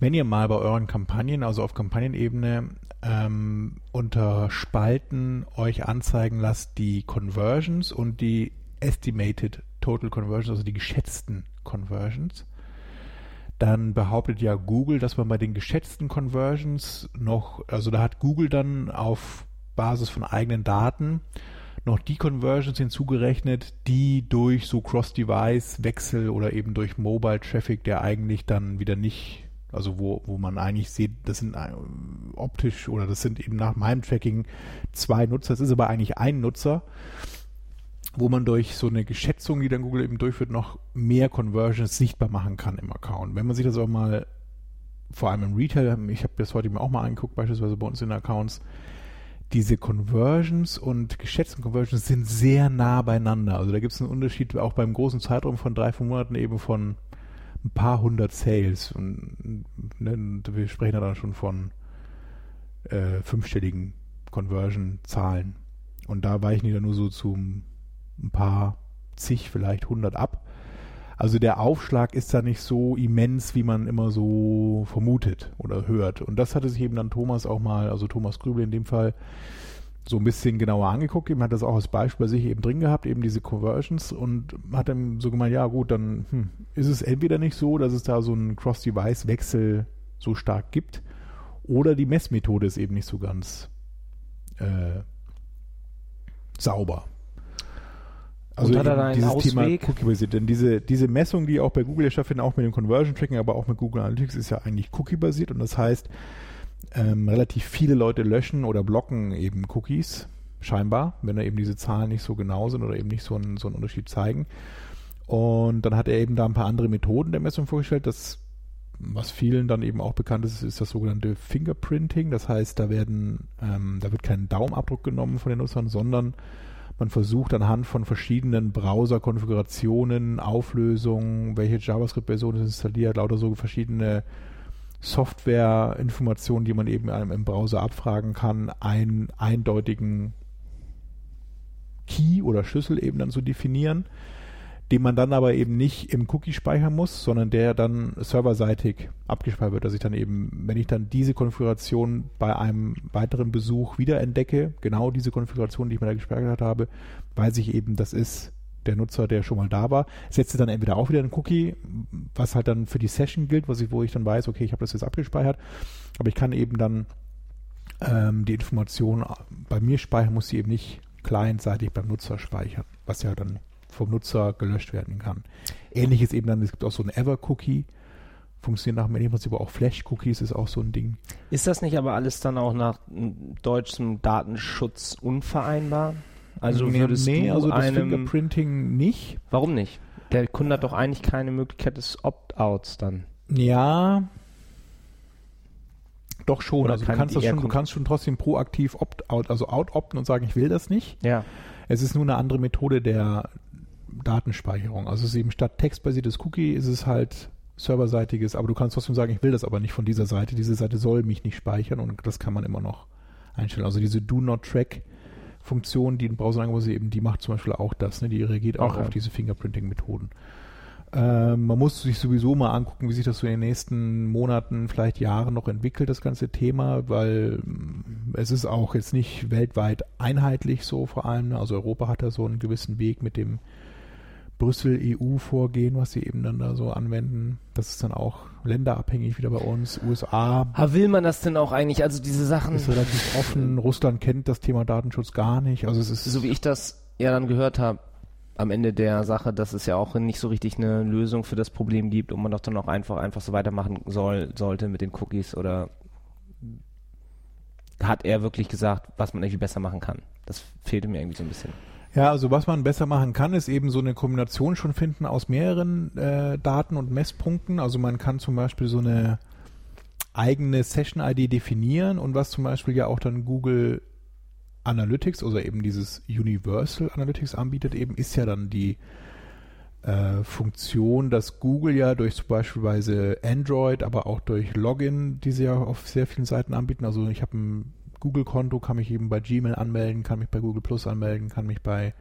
Speaker 2: Wenn ihr mal bei euren Kampagnen, also auf Kampagnenebene, ähm, unter Spalten euch anzeigen lasst die Conversions und die Estimated Total Conversions, also die geschätzten Conversions, dann behauptet ja Google, dass man bei den geschätzten Conversions noch, also da hat Google dann auf Basis von eigenen Daten noch die Conversions hinzugerechnet, die durch so Cross-Device-Wechsel oder eben durch Mobile-Traffic, der eigentlich dann wieder nicht, also wo, wo man eigentlich sieht, das sind äh, optisch oder das sind eben nach meinem Tracking zwei Nutzer, es ist aber eigentlich ein Nutzer, wo man durch so eine Geschätzung, die dann Google eben durchführt, noch mehr Conversions sichtbar machen kann im Account. Wenn man sich das aber mal vor allem im Retail, ich habe das heute mir auch mal angeguckt, beispielsweise bei uns in Accounts, diese Conversions und geschätzten Conversions sind sehr nah beieinander. Also da gibt es einen Unterschied auch beim großen Zeitraum von drei, vier Monaten eben von ein paar hundert Sales. Und ne, wir sprechen da dann schon von äh, fünfstelligen Conversion-Zahlen. Und da weichen die dann nur so zu ein paar zig, vielleicht hundert ab. Also der Aufschlag ist da nicht so immens, wie man immer so vermutet oder hört. Und das hatte sich eben dann Thomas auch mal, also Thomas Grübel in dem Fall, so ein bisschen genauer angeguckt. Eben hat das auch als Beispiel bei sich eben drin gehabt, eben diese Conversions und hat dann so gemeint, ja gut, dann hm, ist es entweder nicht so, dass es da so einen Cross-Device-Wechsel so stark gibt oder die Messmethode ist eben nicht so ganz äh, sauber. Also
Speaker 1: Und hat er da einen
Speaker 2: dieses
Speaker 1: Ausweg?
Speaker 2: Thema Cookie-basiert. Denn diese, diese Messung, die auch bei Google ja stattfindet, auch mit dem Conversion Tracking, aber auch mit Google Analytics, ist ja eigentlich Cookie-basiert. Und das heißt, ähm, relativ viele Leute löschen oder blocken eben Cookies, scheinbar, wenn da eben diese Zahlen nicht so genau sind oder eben nicht so einen, so einen Unterschied zeigen. Und dann hat er eben da ein paar andere Methoden der Messung vorgestellt. Das, was vielen dann eben auch bekannt ist, ist das sogenannte Fingerprinting. Das heißt, da werden, ähm, da wird kein Daumenabdruck genommen von den Nutzern, sondern man versucht anhand von verschiedenen Browser-Konfigurationen, Auflösungen, welche JavaScript-Version ist installiert, lauter so verschiedene Software-Informationen, die man eben im Browser abfragen kann, einen eindeutigen Key oder Schlüssel eben dann zu definieren, den man dann aber eben nicht im Cookie speichern muss, sondern der dann serverseitig abgespeichert wird, dass ich dann eben, wenn ich dann diese Konfiguration bei einem weiteren Besuch wieder entdecke, genau diese Konfiguration, die ich mir da gespeichert habe, weiß ich eben, das ist der Nutzer, der schon mal da war, setze dann entweder auch wieder einen Cookie, was halt dann für die Session gilt, was ich, wo ich dann weiß, okay, ich habe das jetzt abgespeichert, aber ich kann eben dann ähm, die Information bei mir speichern, muss sie eben nicht clientseitig beim Nutzer speichern, was ja dann vom Nutzer gelöscht werden kann. Ähnlich ist eben dann, es gibt auch so ein Ever-Cookie, funktioniert nach dem Prinzip auch Flash-Cookies ist auch so ein Ding.
Speaker 1: Ist das nicht aber alles dann auch nach m, deutschem Datenschutz unvereinbar? Also
Speaker 2: nee,
Speaker 1: würdest
Speaker 2: nee,
Speaker 1: du
Speaker 2: also das
Speaker 1: einem,
Speaker 2: Fingerprinting nicht.
Speaker 1: warum nicht? Der Kunde hat doch eigentlich keine Möglichkeit des Opt-outs dann.
Speaker 2: Ja, doch schon.
Speaker 1: Oder
Speaker 2: also du
Speaker 1: kann
Speaker 2: kannst das schon, du
Speaker 1: Herkunft-
Speaker 2: kannst schon trotzdem proaktiv opt-out, also out-opten und sagen, ich will das nicht.
Speaker 1: Ja.
Speaker 2: Es ist nur eine andere Methode der Datenspeicherung. Also es ist eben statt textbasiertes Cookie ist es halt serverseitiges, aber du kannst trotzdem sagen, ich will das aber nicht von dieser Seite. Diese Seite soll mich nicht speichern und das kann man immer noch einstellen. Also diese Do Not Track Funktion, die im Browser eben, die macht zum Beispiel auch das, ne? Die reagiert auch
Speaker 1: Okay.
Speaker 2: auf diese Fingerprinting-Methoden. Ähm, man muss sich sowieso mal angucken, wie sich das so in den nächsten Monaten, vielleicht Jahren noch entwickelt, das ganze Thema, weil mm, es ist auch jetzt nicht weltweit einheitlich so vor allem. Also Europa hat da so einen gewissen Weg mit dem Brüssel-EU-Vorgehen, was sie eben dann da so anwenden. Das ist dann auch länderabhängig wieder bei uns. USA
Speaker 1: Aber will man das denn auch eigentlich? Also diese Sachen,
Speaker 2: ist relativ offen. Russland kennt das Thema Datenschutz gar nicht. Also es ist
Speaker 1: so wie ich das ja dann gehört habe, am Ende der Sache, dass es ja auch nicht so richtig eine Lösung für das Problem gibt und man doch dann auch einfach einfach so weitermachen soll sollte mit den Cookies oder hat er wirklich gesagt, was man irgendwie besser machen kann? Das fehlte mir irgendwie so ein bisschen.
Speaker 2: Ja, also was man besser machen kann, ist eben so eine Kombination schon finden aus mehreren äh, Daten und Messpunkten. Also man kann zum Beispiel so eine eigene Session-ID definieren und was zum Beispiel ja auch dann Google Analytics oder eben dieses Universal Analytics anbietet, eben ist ja dann die äh, Funktion, dass Google ja durch zum Beispiel Android, aber auch durch Login, die sie ja auf sehr vielen Seiten anbieten. Also ich habe ein Google-Konto, kann mich eben bei Gmail anmelden, kann mich bei Google Plus anmelden, kann mich bei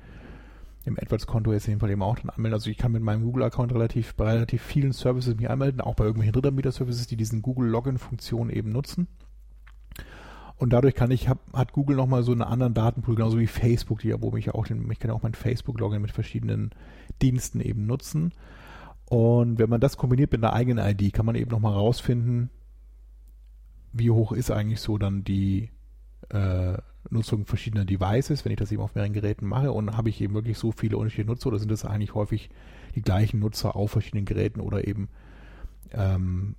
Speaker 2: im AdWords-Konto jetzt in dem eben auch dann anmelden. Also ich kann mit meinem Google-Account relativ bei relativ vielen Services mich anmelden, auch bei irgendwelchen Drittanbieter-Services, die diesen Google-Login-Funktion eben nutzen. Und dadurch kann ich, hab, hat Google nochmal so einen anderen Datenpool, genauso wie Facebook, die wo mich auch, ich kann ja auch mein Facebook-Login mit verschiedenen Diensten eben nutzen. Und wenn man das kombiniert mit einer eigenen ID, kann man eben nochmal rausfinden, wie hoch ist eigentlich so dann die äh, Nutzung verschiedener Devices, wenn ich das eben auf mehreren Geräten mache und habe ich eben wirklich so viele unterschiedliche Nutzer oder sind das eigentlich häufig die gleichen Nutzer auf verschiedenen Geräten oder eben ähm,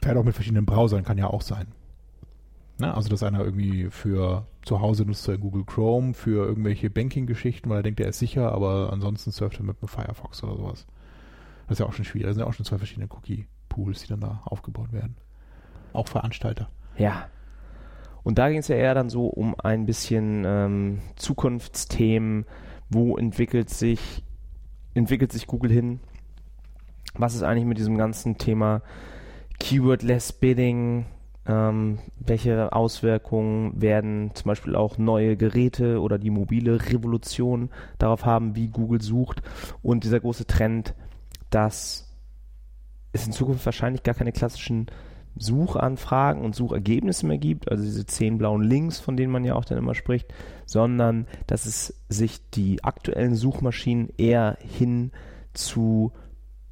Speaker 2: vielleicht auch mit verschiedenen Browsern, kann ja auch sein. Ne? Also, dass einer irgendwie für zu Hause nutzt er Google Chrome für irgendwelche Banking-Geschichten, weil er denkt, er ist sicher, aber ansonsten surft er mit dem Firefox oder sowas. Das ist ja auch schon schwierig. Das sind ja auch schon zwei verschiedene Cookie-Pools, die dann da aufgebaut werden. auch Veranstalter.
Speaker 1: Ja. Und da ging es ja eher dann so um ein bisschen ähm, Zukunftsthemen, wo entwickelt sich, entwickelt sich Google hin? Was ist eigentlich mit diesem ganzen Thema Keyword-less Bidding? Ähm, welche Auswirkungen werden zum Beispiel auch neue Geräte oder die mobile Revolution darauf haben, wie Google sucht? Und dieser große Trend, dass es in Zukunft wahrscheinlich gar keine klassischen Suchanfragen und Suchergebnisse mehr gibt, also diese zehn blauen Links, von denen man ja auch dann immer spricht, sondern dass es sich die aktuellen Suchmaschinen eher hin zu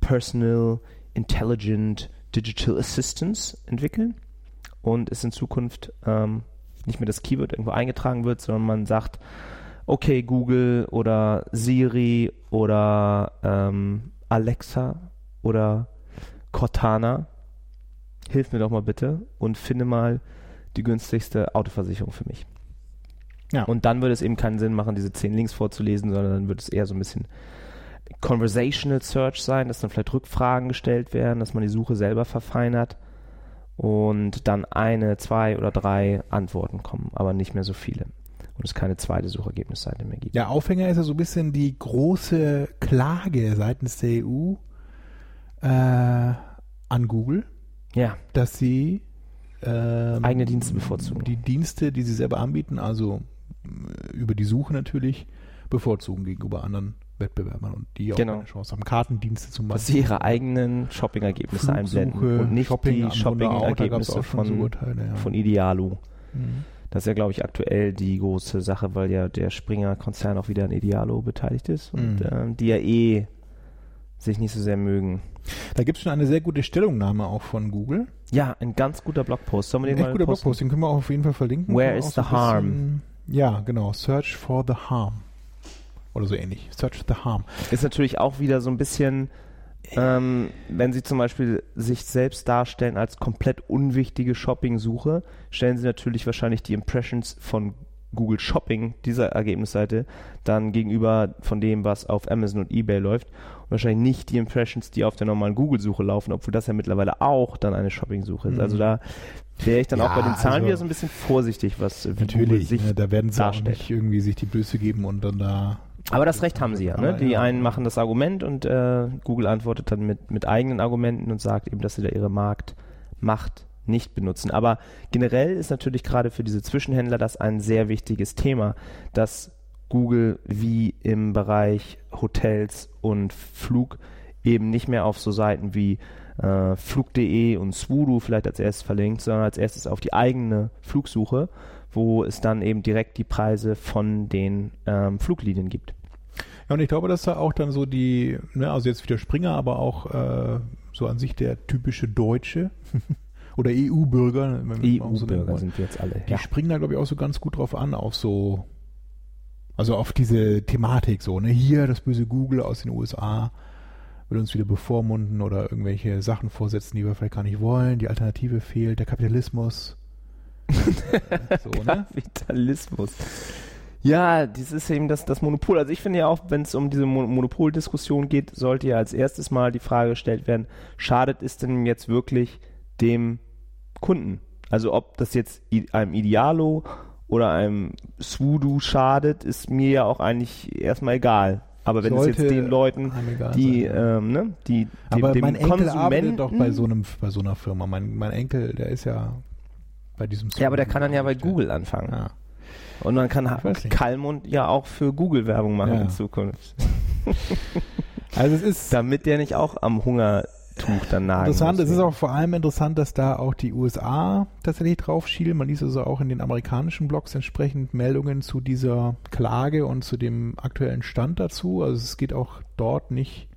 Speaker 1: Personal Intelligent Digital Assistance entwickeln und es in Zukunft ähm, nicht mehr das Keyword irgendwo eingetragen wird, sondern man sagt, okay, Google oder Siri oder ähm, Alexa oder Cortana hilf mir doch mal bitte und finde mal die günstigste Autoversicherung für mich.
Speaker 2: Ja.
Speaker 1: Und dann würde es eben keinen Sinn machen, diese zehn Links vorzulesen, sondern dann wird es eher so ein bisschen Conversational Search sein, dass dann vielleicht Rückfragen gestellt werden, dass man die Suche selber verfeinert und dann eine, zwei oder drei Antworten kommen, aber nicht mehr so viele. Und es keine zweite Suchergebnisseite mehr gibt.
Speaker 2: Der Aufhänger ist ja so ein bisschen die große Klage seitens der EU äh, an Google,
Speaker 1: Ja,
Speaker 2: dass sie ähm,
Speaker 1: Eigene Dienste bevorzugen.
Speaker 2: Die Dienste, die sie selber anbieten, also äh, über die Suche natürlich, bevorzugen gegenüber anderen Wettbewerbern und die auch
Speaker 1: Genau.
Speaker 2: eine Chance haben. Kartendienste zum
Speaker 1: dass
Speaker 2: Beispiel.
Speaker 1: sie ihre eigenen Shopping-Ergebnisse einblenden und nicht
Speaker 2: Shopping
Speaker 1: die Shopping-Ergebnisse
Speaker 2: schon so
Speaker 1: von,
Speaker 2: Urteile, ja.
Speaker 1: von Idealo.
Speaker 2: Mhm.
Speaker 1: Das ist ja, glaube ich, aktuell die große Sache, weil ja der Springer-Konzern auch wieder an Idealo beteiligt ist und
Speaker 2: Mhm.
Speaker 1: ähm, die ja eh sich nicht so sehr mögen.
Speaker 2: Da gibt es schon eine sehr gute Stellungnahme auch von Google.
Speaker 1: Ja, ein ganz guter Blogpost. Sollen wir
Speaker 2: Ein
Speaker 1: den
Speaker 2: echt
Speaker 1: mal
Speaker 2: guter
Speaker 1: posten?
Speaker 2: Blogpost, den können wir auch auf jeden Fall verlinken.
Speaker 1: Where is
Speaker 2: so
Speaker 1: the
Speaker 2: ein
Speaker 1: harm?
Speaker 2: bisschen- Ja, genau. Search for the harm. Oder so ähnlich. Search the harm.
Speaker 1: Ist natürlich auch wieder so ein bisschen, ähm, wenn Sie zum Beispiel sich selbst darstellen als komplett unwichtige Shopping-Suche, stellen Sie natürlich wahrscheinlich die Impressions von Google Shopping, dieser Ergebnisseite, dann gegenüber von dem, was auf Amazon und eBay läuft. Und wahrscheinlich nicht die Impressions, die auf der normalen Google-Suche laufen, obwohl das ja mittlerweile auch dann eine Shopping-Suche ist.
Speaker 2: Mhm.
Speaker 1: Also da wäre ich dann auch
Speaker 2: Ja,
Speaker 1: bei den Zahlen
Speaker 2: also-
Speaker 1: wieder so ein bisschen vorsichtig, was
Speaker 2: Natürlich,
Speaker 1: sich
Speaker 2: ne, da werden sie auch
Speaker 1: darstellt.
Speaker 2: nicht irgendwie sich die Blöße geben und dann da.
Speaker 1: Aber das Recht haben sie ja. Ne? Die einen machen das Argument und äh, Google antwortet dann mit, mit eigenen Argumenten und sagt eben, dass sie da ihre Marktmacht nicht benutzen. Aber generell ist natürlich gerade für diese Zwischenhändler das ein sehr wichtiges Thema, dass Google wie im Bereich Hotels und Flug eben nicht mehr auf so Seiten wie äh, flug.de und Swoodoo vielleicht als erstes verlinkt, sondern als erstes auf die eigene Flugsuche, wo es dann eben direkt die Preise von den ähm, Fluglinien gibt.
Speaker 2: Ja, und ich glaube, dass da auch dann so die, ne, also jetzt wieder Springer, aber auch äh, so an sich der typische Deutsche oder EU-Bürger. so
Speaker 1: EU-Bürger
Speaker 2: wollen,
Speaker 1: E sind wir jetzt alle.
Speaker 2: Die springen da, glaube ich, auch so ganz gut drauf an, auf so, also auf diese Thematik so, ne, hier das böse Google aus den USA will uns wieder bevormunden oder irgendwelche Sachen vorsetzen, die wir vielleicht gar nicht wollen, die Alternative fehlt, der Kapitalismus. so, ne?
Speaker 1: Kapitalismus. Ja, das ist eben das, das Monopol. Also ich finde ja auch, wenn es um diese Mon Monopoldiskussion geht, sollte ja als erstes mal die Frage gestellt werden, schadet es denn jetzt wirklich dem Kunden? Also ob das jetzt einem Idealo oder einem Swoodoo schadet, ist mir ja auch eigentlich erstmal egal. Aber wenn es
Speaker 2: Sollte
Speaker 1: jetzt den Leuten, die, ähm, ne, die dem,
Speaker 2: Aber
Speaker 1: dem
Speaker 2: mein Enkel
Speaker 1: Konsumenten,
Speaker 2: doch bei so einem, bei so einer Firma. Mein, mein Enkel, der ist ja bei diesem.
Speaker 1: ja, aber der kann dann ja bei. Google anfangen.
Speaker 2: Ja.
Speaker 1: Und dann kann. Kalmund ja auch für Google Werbung machen
Speaker 2: Ja.
Speaker 1: in Zukunft.
Speaker 2: Also es ist
Speaker 1: Damit der nicht auch am Hungertuch dann nagen
Speaker 2: interessant. Es ist auch vor allem interessant, dass da auch die USA tatsächlich drauf schielen. Man liest also auch in den amerikanischen Blogs entsprechend Meldungen zu dieser Klage und zu dem aktuellen Stand dazu. Also es geht auch dort nicht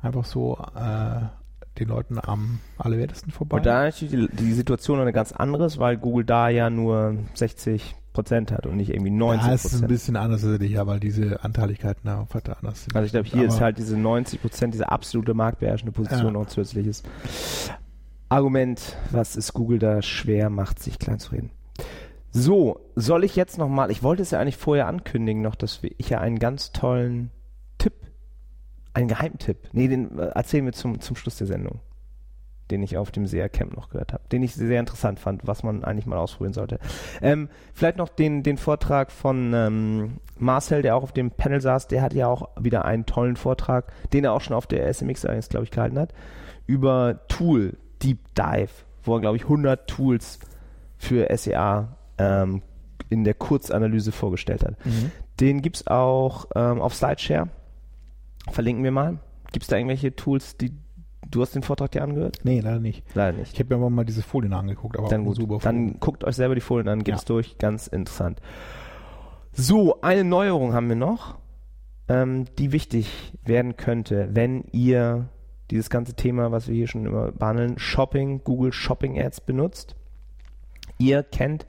Speaker 2: einfach so äh, den Leuten am allerwertesten vorbei.
Speaker 1: Und da natürlich die, die Situation noch eine ganz andere ist, weil Google da ja nur 60 Prozent hat und nicht irgendwie 90
Speaker 2: ja, es ist ein
Speaker 1: Prozent.
Speaker 2: bisschen anders tatsächlich, ja, weil diese Anteiligkeiten da weiter anders sind.
Speaker 1: Also ich glaube, hier ist
Speaker 2: Aber-
Speaker 1: halt diese 90 Prozent, diese absolute marktbeherrschende Position
Speaker 2: Ja.
Speaker 1: noch ein zusätzliches Argument, was es Google da schwer macht, sich klein zu reden. So, soll ich jetzt nochmal, ich wollte es ja eigentlich vorher ankündigen noch, dass ich ja einen ganz tollen Tipp, einen Geheimtipp, nee, den äh, erzählen wir zum, zum Schluss der Sendung. Den ich auf dem SEA Camp noch gehört habe, den ich sehr interessant fand, was man eigentlich mal ausprobieren sollte. Ähm, vielleicht noch den, den Vortrag von ähm, Marcel, der auch auf dem Panel saß, der hat ja auch wieder einen tollen Vortrag, den er auch schon auf der SMX eigentlich, glaube ich, gehalten hat, über Tool Deep Dive, wo er, glaube ich, 100 Tools für SEA ähm, in der Kurzanalyse vorgestellt hat.
Speaker 2: Mhm.
Speaker 1: Den gibt es auch ähm, auf Slideshare. Verlinken wir mal. Gibt es da irgendwelche Tools, die du hast den Vortrag dir angehört?
Speaker 2: Nee, leider nicht.
Speaker 1: Leider nicht.
Speaker 2: Ich habe mir aber mal diese Folien angeguckt, aber
Speaker 1: Dann gut.
Speaker 2: super
Speaker 1: Dann guckt euch selber die Folien an, geht's
Speaker 2: Ja.
Speaker 1: durch. Ganz interessant. So, eine Neuerung haben wir noch, ähm, die wichtig werden könnte, wenn ihr dieses ganze Thema, was wir hier schon immer behandeln, Shopping, Google Shopping Ads benutzt. Ihr kennt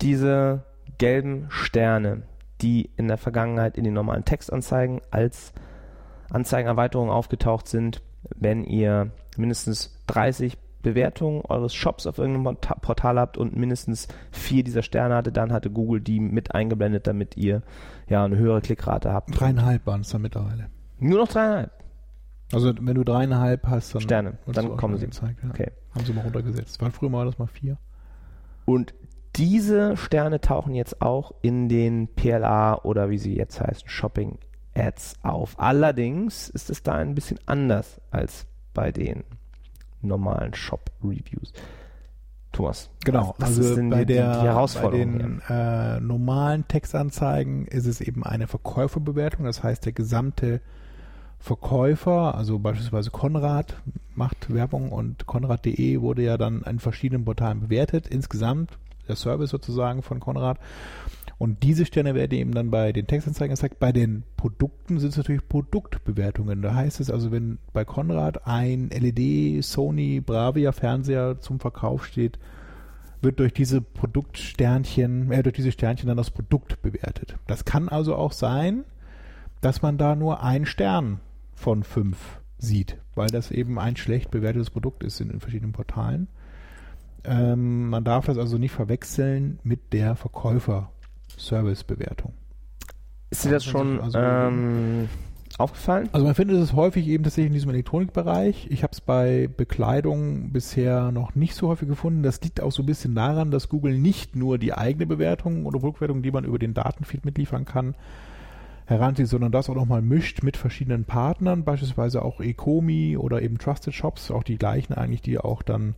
Speaker 1: diese gelben Sterne, die in der Vergangenheit in den normalen Textanzeigen als Anzeigenerweiterung aufgetaucht sind, wenn ihr mindestens 30 Bewertungen eures Shops auf irgendeinem Porta- Portal habt und mindestens vier dieser Sterne hatte, dann hatte Google die mit eingeblendet, damit ihr ja eine höhere Klickrate habt.
Speaker 2: Dreieinhalb waren es dann mittlerweile.
Speaker 1: Nur noch dreieinhalb.
Speaker 2: Also wenn du dreieinhalb hast, dann
Speaker 1: Sterne, dann kommen sie.
Speaker 2: Gezeigt, ja.
Speaker 1: Okay.
Speaker 2: Haben sie mal runtergesetzt. War früher mal das mal vier.
Speaker 1: Und diese Sterne tauchen jetzt auch in den PLA oder wie sie jetzt heißen, Shopping Ads auf. Allerdings ist es da ein bisschen anders als bei den normalen Shop Reviews. Thomas,
Speaker 2: Genau,
Speaker 1: was, was
Speaker 2: also bei,
Speaker 1: die,
Speaker 2: der,
Speaker 1: die Herausforderung
Speaker 2: bei den äh, normalen Textanzeigen ist es eben eine Verkäuferbewertung, das heißt der gesamte Verkäufer, also beispielsweise Konrad macht Werbung und Konrad.de wurde ja dann in verschiedenen Portalen bewertet, insgesamt der Service sozusagen von Konrad. Und diese Sterne werden eben dann bei den Textanzeigen gezeigt. Bei den Produkten sind es natürlich Produktbewertungen. Da heißt es also, wenn bei Konrad ein LED Sony Bravia Fernseher zum Verkauf steht, wird durch diese Produktsternchen, äh, durch diese Sternchen dann das Produkt bewertet. Das kann also auch sein, dass man da nur einen Stern von fünf sieht, weil das eben ein schlecht bewertetes Produkt ist in, in verschiedenen Portalen. Ähm, man darf das also nicht verwechseln mit der Verkäufer-Service-Bewertung.
Speaker 1: Ist dir das schon
Speaker 2: Also-
Speaker 1: ähm, aufgefallen?
Speaker 2: Also man findet es häufig eben tatsächlich in diesem Elektronikbereich. Ich habe es bei Bekleidung bisher noch nicht so häufig gefunden. Das liegt auch so ein bisschen daran, dass Google nicht nur die eigene Bewertung oder Produktbewertung, die man über den Datenfeed mitliefern kann, heranzieht, sondern das auch nochmal mischt mit verschiedenen Partnern, beispielsweise auch Ecomi oder eben Trusted Shops, auch die gleichen eigentlich, die auch dann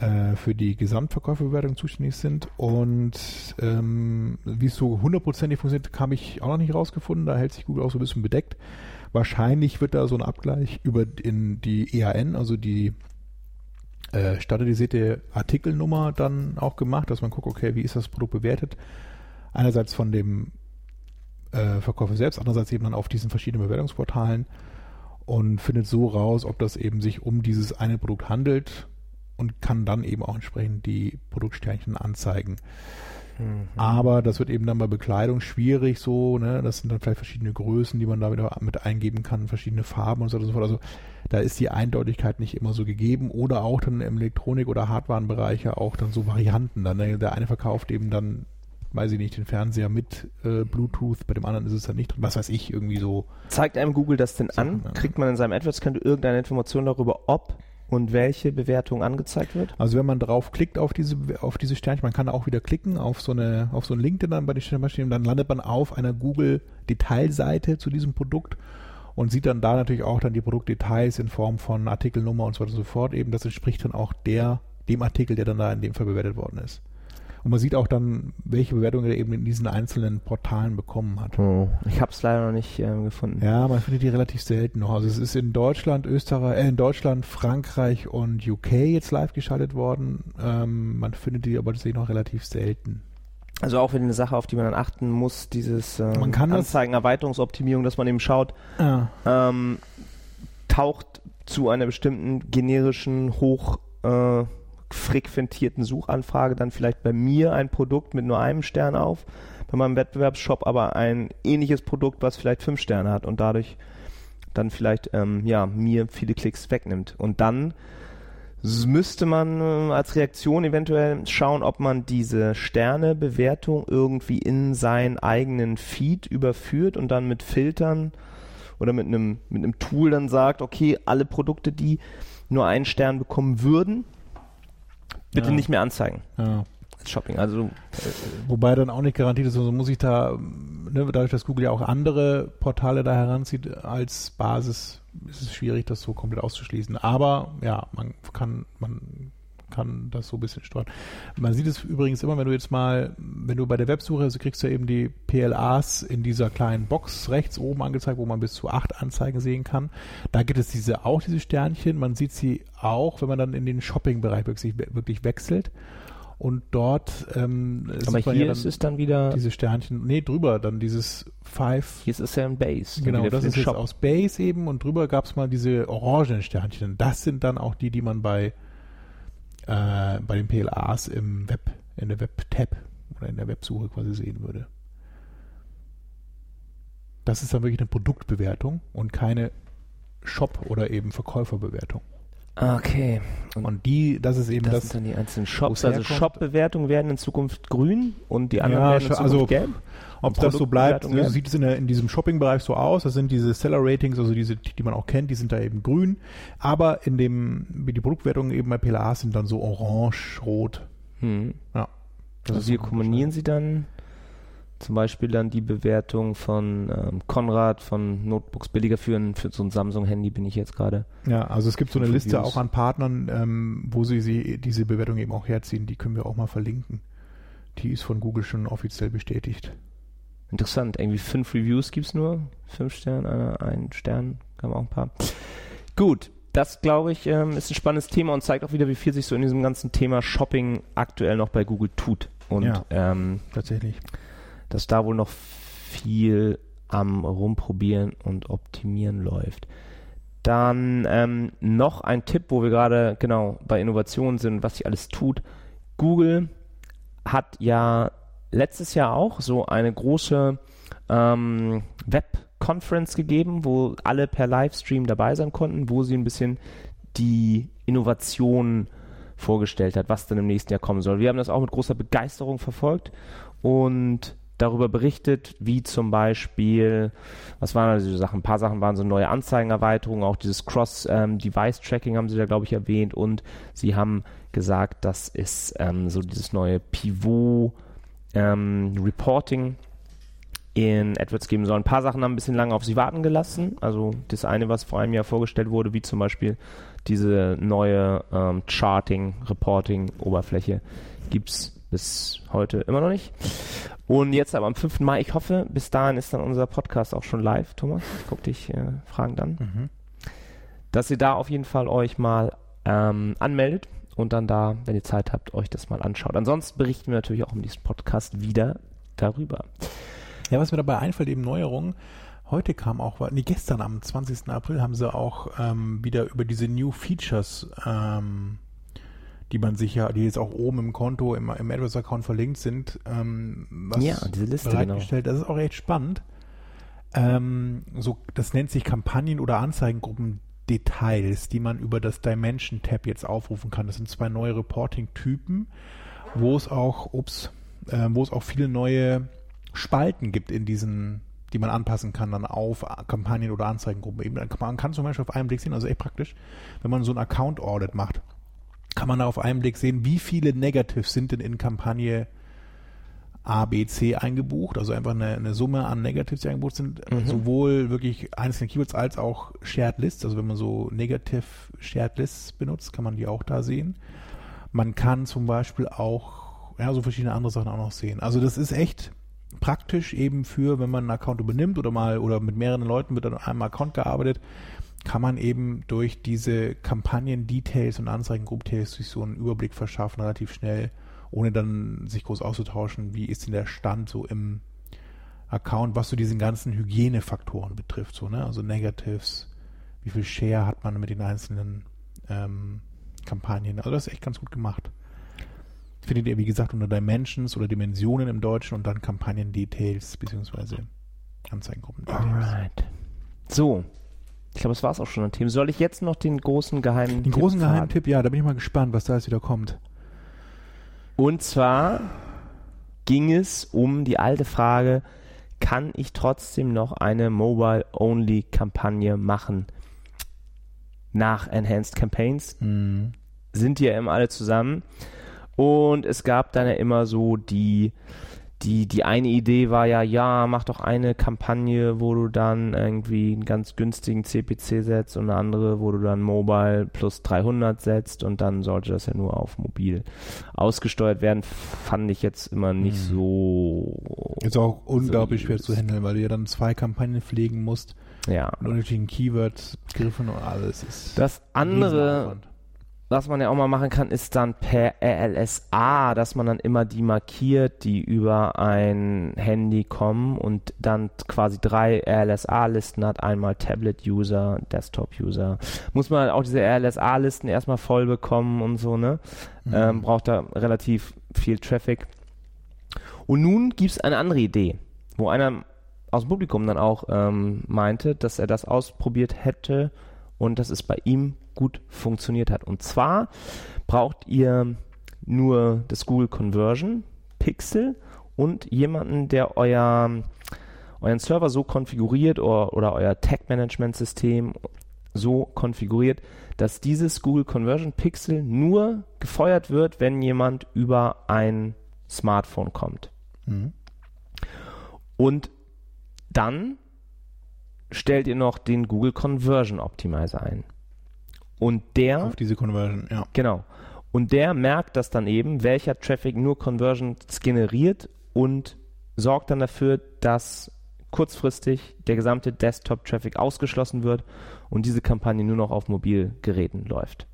Speaker 2: äh, für die Gesamtverkäuferbewertung zuständig sind. Und ähm, wie es so hundertprozentig funktioniert, habe ich auch noch nicht rausgefunden. Da hält sich Google auch so ein bisschen bedeckt. Wahrscheinlich wird da so ein Abgleich über in die EAN, also die äh, standardisierte Artikelnummer dann auch gemacht, dass man guckt, okay, wie ist das Produkt bewertet? Einerseits von dem äh, Verkäufer selbst, andererseits eben dann auf diesen verschiedenen Bewertungsportalen und findet so raus, ob das eben sich um dieses eine Produkt handelt und kann dann eben auch entsprechend die Produktsternchen anzeigen.
Speaker 1: Mhm.
Speaker 2: Aber das wird eben dann bei Bekleidung schwierig so, ne? Das sind dann vielleicht verschiedene Größen, die man da wieder mit eingeben kann, verschiedene Farben und so weiter und so fort. Also da ist die Eindeutigkeit nicht immer so gegeben. Oder auch dann im Elektronik- oder Hardwarenbereich ja auch dann so Varianten. Dann ne? der eine verkauft eben dann, weiß ich nicht, den Fernseher mit äh, Bluetooth, bei dem anderen ist es dann nicht drin. Was weiß ich, irgendwie so.
Speaker 1: Zeigt einem Google das denn an?
Speaker 2: Sachen, ja.
Speaker 1: Kriegt man in seinem AdWords-Konto irgendeine Information darüber, ob und welche Bewertung angezeigt wird?
Speaker 2: Also wenn man drauf klickt auf diese auf diese Sternchen, man kann auch wieder klicken auf so eine auf so einen Link, der dann bei den und dann landet man auf einer Google Detailseite zu diesem Produkt und sieht dann da natürlich auch dann die Produktdetails in Form von Artikelnummer und so weiter und so fort. Eben das entspricht dann auch der dem Artikel, der dann da in dem Fall bewertet worden ist. Und man sieht auch dann, welche Bewertung er eben in diesen einzelnen Portalen bekommen hat.
Speaker 1: Ich habe es leider noch nicht ähm, gefunden.
Speaker 2: Ja, man findet die relativ selten noch. Also es ist in Deutschland, Österreich, äh, in Deutschland, Frankreich und UK jetzt live geschaltet worden. Ähm, man findet die aber tatsächlich noch relativ selten.
Speaker 1: Also auch wieder eine Sache, auf die man dann achten muss, dieses ähm,
Speaker 2: Man kann das-
Speaker 1: Anzeigenerweiterungsoptimierung, dass man eben schaut,
Speaker 2: Ah.
Speaker 1: ähm, taucht zu einer bestimmten generischen, hoch äh, frequentierten Suchanfrage dann vielleicht bei mir ein Produkt mit nur einem Stern auf, bei meinem Wettbewerbsshop aber ein ähnliches Produkt, was vielleicht fünf Sterne hat und dadurch dann vielleicht ähm, ja mir viele Klicks wegnimmt. Und dann müsste man äh, als Reaktion eventuell schauen, ob man diese Sternebewertung irgendwie in seinen eigenen Feed überführt und dann mit Filtern oder mit einem mit einem Tool dann sagt, okay, alle Produkte, die nur einen Stern bekommen würden, bitte
Speaker 2: Ja.
Speaker 1: nicht mehr anzeigen
Speaker 2: Ja.
Speaker 1: als Shopping. Also
Speaker 2: Wobei dann auch nicht garantiert ist, also muss ich da, ne, dadurch, dass Google ja auch andere Portale da heranzieht als Basis, ist es schwierig, das so komplett auszuschließen. Aber ja, man kann, man kann das so ein bisschen steuern. Man sieht es übrigens immer, wenn du jetzt mal, wenn du bei der Websuche, also kriegst du ja eben die PLAs in dieser kleinen Box rechts oben angezeigt, wo man bis zu acht Anzeigen sehen kann. Da gibt es diese auch diese Sternchen. Man sieht sie auch, wenn man dann in den Shopping-Bereich wirklich, wirklich wechselt. Und dort ähm,
Speaker 1: aber hier
Speaker 2: ja
Speaker 1: ist
Speaker 2: dann
Speaker 1: es dann wieder,
Speaker 2: diese Sternchen, nee, drüber dann dieses Five.
Speaker 1: hier ist es ja ein Base.
Speaker 2: Genau, das ist jetzt aus Base eben und drüber gab es mal diese orangenen Sternchen. Das sind dann auch die, die man bei, äh, bei den PLAs im Web, in der Web-Tab oder in der Websuche quasi sehen würde. Das ist dann wirklich eine Produktbewertung und keine Shop- oder eben Verkäuferbewertung.
Speaker 1: Okay.
Speaker 2: Und die, das ist eben
Speaker 1: Das,
Speaker 2: das,
Speaker 1: sind dann die einzelnen Shops. Also. Shop-Bewertungen werden in Zukunft grün und die anderen
Speaker 2: Ja,
Speaker 1: werden in
Speaker 2: also
Speaker 1: Zukunft gelb.
Speaker 2: Ob das so bleibt, so sieht es in, der, in diesem Shopping-Bereich so aus. Das sind diese Seller-Ratings, also diese, die man auch kennt, die sind da eben grün. Aber in dem, wie die Produktbewertungen eben bei PLA sind dann so orange, rot.
Speaker 1: Hm.
Speaker 2: Ja.
Speaker 1: Also hier kombinieren sie dann zum Beispiel dann die Bewertung von ähm, Konrad von Notebooks billiger für, ein, für so ein Samsung-Handy bin ich jetzt gerade.
Speaker 2: Ja, also es gibt so eine
Speaker 1: Reviews.
Speaker 2: Liste auch an Partnern, ähm, wo sie, sie diese Bewertung eben auch herziehen. Die können wir auch mal verlinken. Die ist von Google schon offiziell bestätigt.
Speaker 1: Interessant, irgendwie fünf Reviews gibt's nur. Fünf Sterne, ein Stern, haben auch ein paar. Gut, das glaube ich ähm, ist ein spannendes Thema und zeigt auch wieder, wie viel sich so in diesem ganzen Thema Shopping aktuell noch bei Google tut. Und
Speaker 2: Ja.
Speaker 1: ähm,
Speaker 2: Tatsächlich.
Speaker 1: Dass da wohl noch viel am Rumprobieren und Optimieren läuft. Dann ähm, noch ein Tipp, wo wir gerade genau bei Innovationen sind, was sich alles tut. Google hat ja letztes Jahr auch so eine große ähm, Web-Conference gegeben, wo alle per Livestream dabei sein konnten, wo sie ein bisschen die Innovation vorgestellt hat, was dann im nächsten Jahr kommen soll. Wir haben das auch mit großer Begeisterung verfolgt und darüber berichtet, wie zum Beispiel, was waren also diese Sachen? Ein paar Sachen waren so neue Anzeigenerweiterungen, auch dieses Cross-Device-Tracking haben sie da, glaube ich, erwähnt und sie haben gesagt, dass es ähm, so dieses neue Pivot-Reporting in AdWords geben soll. Ein paar Sachen haben ein bisschen lange auf sie warten gelassen. Also das eine, was vor einem Jahr vorgestellt wurde, wie zum Beispiel diese neue ähm, Charting-Reporting-Oberfläche, gibt's bis heute immer noch nicht. Und jetzt aber am 5. Mai, ich hoffe, bis dahin ist dann unser Podcast auch schon live, Thomas. Ich guck dich äh, fragend an.
Speaker 2: Mhm.
Speaker 1: Dass ihr da auf jeden Fall euch mal ähm, anmeldet und dann da, wenn ihr Zeit habt, euch das mal anschaut. Ansonsten berichten wir natürlich auch im nächsten Podcast wieder darüber.
Speaker 2: Ja, was mir dabei einfällt, eben Neuerungen. Heute kam auch, nee, gestern am 20. April haben sie auch ähm, wieder über diese New Features, ähm, die man sich ja, die jetzt auch oben im Konto, im, im AdWords-Account verlinkt sind, ähm, was
Speaker 1: Ja, diese Liste, genau.
Speaker 2: bereitgestellt. Das ist auch echt spannend. Ähm, so, das nennt sich Kampagnen- oder Anzeigengruppen-Details, die man über das Dimension-Tab jetzt aufrufen kann. Das sind zwei neue Reporting-Typen, wo es auch, ups, äh, wo es auch viele neue Spalten gibt in diesen, die man anpassen kann dann auf Kampagnen- oder Anzeigengruppen. Man kann zum Beispiel auf einen Blick sehen, also echt praktisch, wenn man so ein Account-Audit macht, kann man da auf einen Blick sehen, wie viele Negatives sind denn in Kampagne A, B, C eingebucht, also einfach eine, eine Summe an Negatives, die eingebucht sind,
Speaker 1: Mhm.
Speaker 2: sowohl wirklich einzelne Keywords als auch Shared Lists, also wenn man so Negative Shared Lists benutzt, kann man die auch da sehen. Man kann zum Beispiel auch, ja, so verschiedene andere Sachen auch noch sehen. Also das ist echt praktisch eben für, wenn man einen Account übernimmt oder mal oder mit mehreren Leuten mit einem Account gearbeitet, kann man eben durch diese Kampagnen-Details und Anzeigengroup-Details sich so einen Überblick verschaffen, relativ schnell, ohne dann sich groß auszutauschen, wie ist denn der Stand so im Account, was so diesen ganzen Hygienefaktoren betrifft, so, ne? Also Negatives, wie viel Share hat man mit den einzelnen ähm, Kampagnen. Also das ist echt ganz gut gemacht. Findet ihr, wie gesagt, unter Dimensions oder Dimensionen im Deutschen und dann Kampagnen-Details beziehungsweise Anzeigengruppen-Details.
Speaker 1: Alright. So. Ich glaube, das war es auch schon an Themen. Soll ich jetzt noch den großen geheimen
Speaker 2: Den
Speaker 1: Tipp
Speaker 2: großen geheimen? Tipp, ja, da bin ich mal gespannt, was da jetzt wieder kommt.
Speaker 1: Und zwar ging es um die alte Frage, kann ich trotzdem noch eine Mobile-Only-Kampagne machen? nach Enhanced Campaigns
Speaker 2: Mhm.
Speaker 1: sind die ja immer alle zusammen. Und es gab dann ja immer so die, die, die eine Idee war ja, ja, mach doch eine Kampagne, wo du dann irgendwie einen ganz günstigen CPC setzt und eine andere, wo du dann Mobile plus 300 setzt und dann sollte das ja nur auf mobil ausgesteuert werden. Fand ich jetzt immer nicht
Speaker 2: Mhm.
Speaker 1: so.
Speaker 2: Ist auch unglaublich schwer zu handeln, weil du ja dann zwei Kampagnen pflegen musst,
Speaker 1: Ja.
Speaker 2: mit unterschiedlichen Keywords, Begriffen und alles. Ist
Speaker 1: Das andere. Was man ja auch mal machen kann, ist dann per RLSA, dass man dann immer die markiert, die über ein Handy kommen und dann quasi drei RLSA-Listen hat. Einmal Tablet-User, Desktop-User. Muss man halt auch diese RLSA-Listen erstmal voll bekommen und so, ne?
Speaker 2: Mhm.
Speaker 1: Ähm, braucht da relativ viel Traffic. Und nun gibt es eine andere Idee, wo einer aus dem Publikum dann auch ähm, meinte, dass er das ausprobiert hätte und dass es bei ihm gut funktioniert hat. Und zwar braucht ihr nur das Google Conversion Pixel und jemanden, der euer, euren Server so konfiguriert oder, oder euer Tag Management System so konfiguriert, dass dieses Google Conversion Pixel nur gefeuert wird, wenn jemand über ein Smartphone kommt.
Speaker 2: Mhm.
Speaker 1: Und dann stellt ihr noch den Google Conversion Optimizer ein. Und der,
Speaker 2: Auf diese Conversion, ja.
Speaker 1: genau, und der merkt das dann eben, welcher Traffic nur Conversions generiert und sorgt dann dafür, dass kurzfristig der gesamte Desktop-Traffic ausgeschlossen wird und diese Kampagne nur noch auf Mobilgeräten läuft.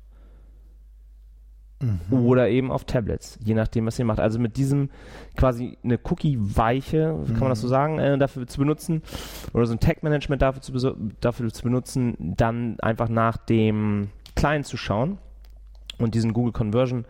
Speaker 2: Mhm.
Speaker 1: Oder eben auf Tablets, je nachdem, was ihr macht. Also mit diesem quasi eine Cookie-Weiche, kann man das so
Speaker 2: Mhm.
Speaker 1: sagen, äh, dafür zu benutzen, oder so ein Tag-Management dafür zu, dafür zu benutzen, dann einfach nach dem Client zu schauen und diesen Google Conversion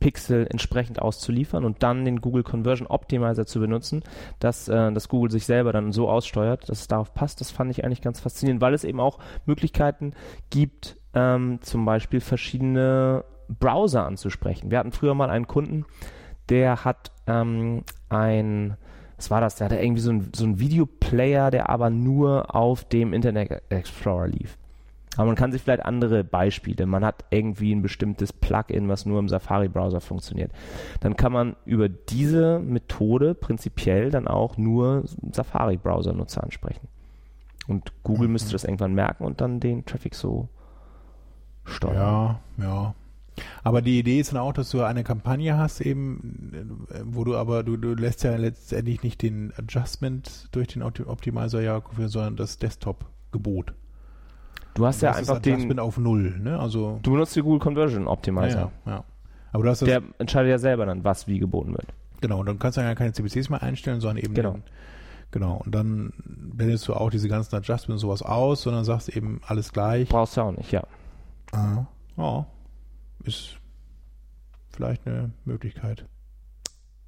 Speaker 1: Pixel entsprechend auszuliefern und dann den Google Conversion Optimizer zu benutzen, dass äh, das Google sich selber dann so aussteuert, dass es darauf passt. Das fand ich eigentlich ganz faszinierend, weil es eben auch Möglichkeiten gibt, ähm, zum Beispiel verschiedene Browser anzusprechen. Wir hatten früher mal einen Kunden, der hat ähm, ein, was war das? Der hatte irgendwie so ein, so ein Videoplayer, der aber nur auf dem Internet Explorer lief. Aber man kann sich vielleicht andere Beispiele. Man hat irgendwie ein bestimmtes Plugin, was nur im Safari-Browser funktioniert. Dann kann man über diese Methode prinzipiell dann auch nur Safari-Browser-Nutzer ansprechen. Und Google
Speaker 2: Mhm.
Speaker 1: müsste das irgendwann merken und dann den Traffic so steuern.
Speaker 2: Ja, ja. Aber die Idee ist dann auch, dass du eine Kampagne hast, eben, wo du aber, du, du lässt ja letztendlich nicht den Adjustment durch den Opti- Optimizer ja, konfigurieren, sondern das Desktop-Gebot.
Speaker 1: Du hast ja
Speaker 2: das ist
Speaker 1: einfach
Speaker 2: Adjustment
Speaker 1: den.
Speaker 2: auf Null, ne? Also,
Speaker 1: Du benutzt den Google Conversion Optimizer.
Speaker 2: ja, ja. Aber du hast das,
Speaker 1: Der entscheidet ja selber dann, was wie geboten wird.
Speaker 2: genau, und dann kannst du ja keine CPCs mehr einstellen, sondern eben
Speaker 1: Genau.
Speaker 2: den, genau. Und dann blendest du auch diese ganzen Adjustments und sowas aus, sondern sagst eben alles gleich.
Speaker 1: Brauchst du auch nicht, ja.
Speaker 2: Ah, ja, ist vielleicht eine Möglichkeit.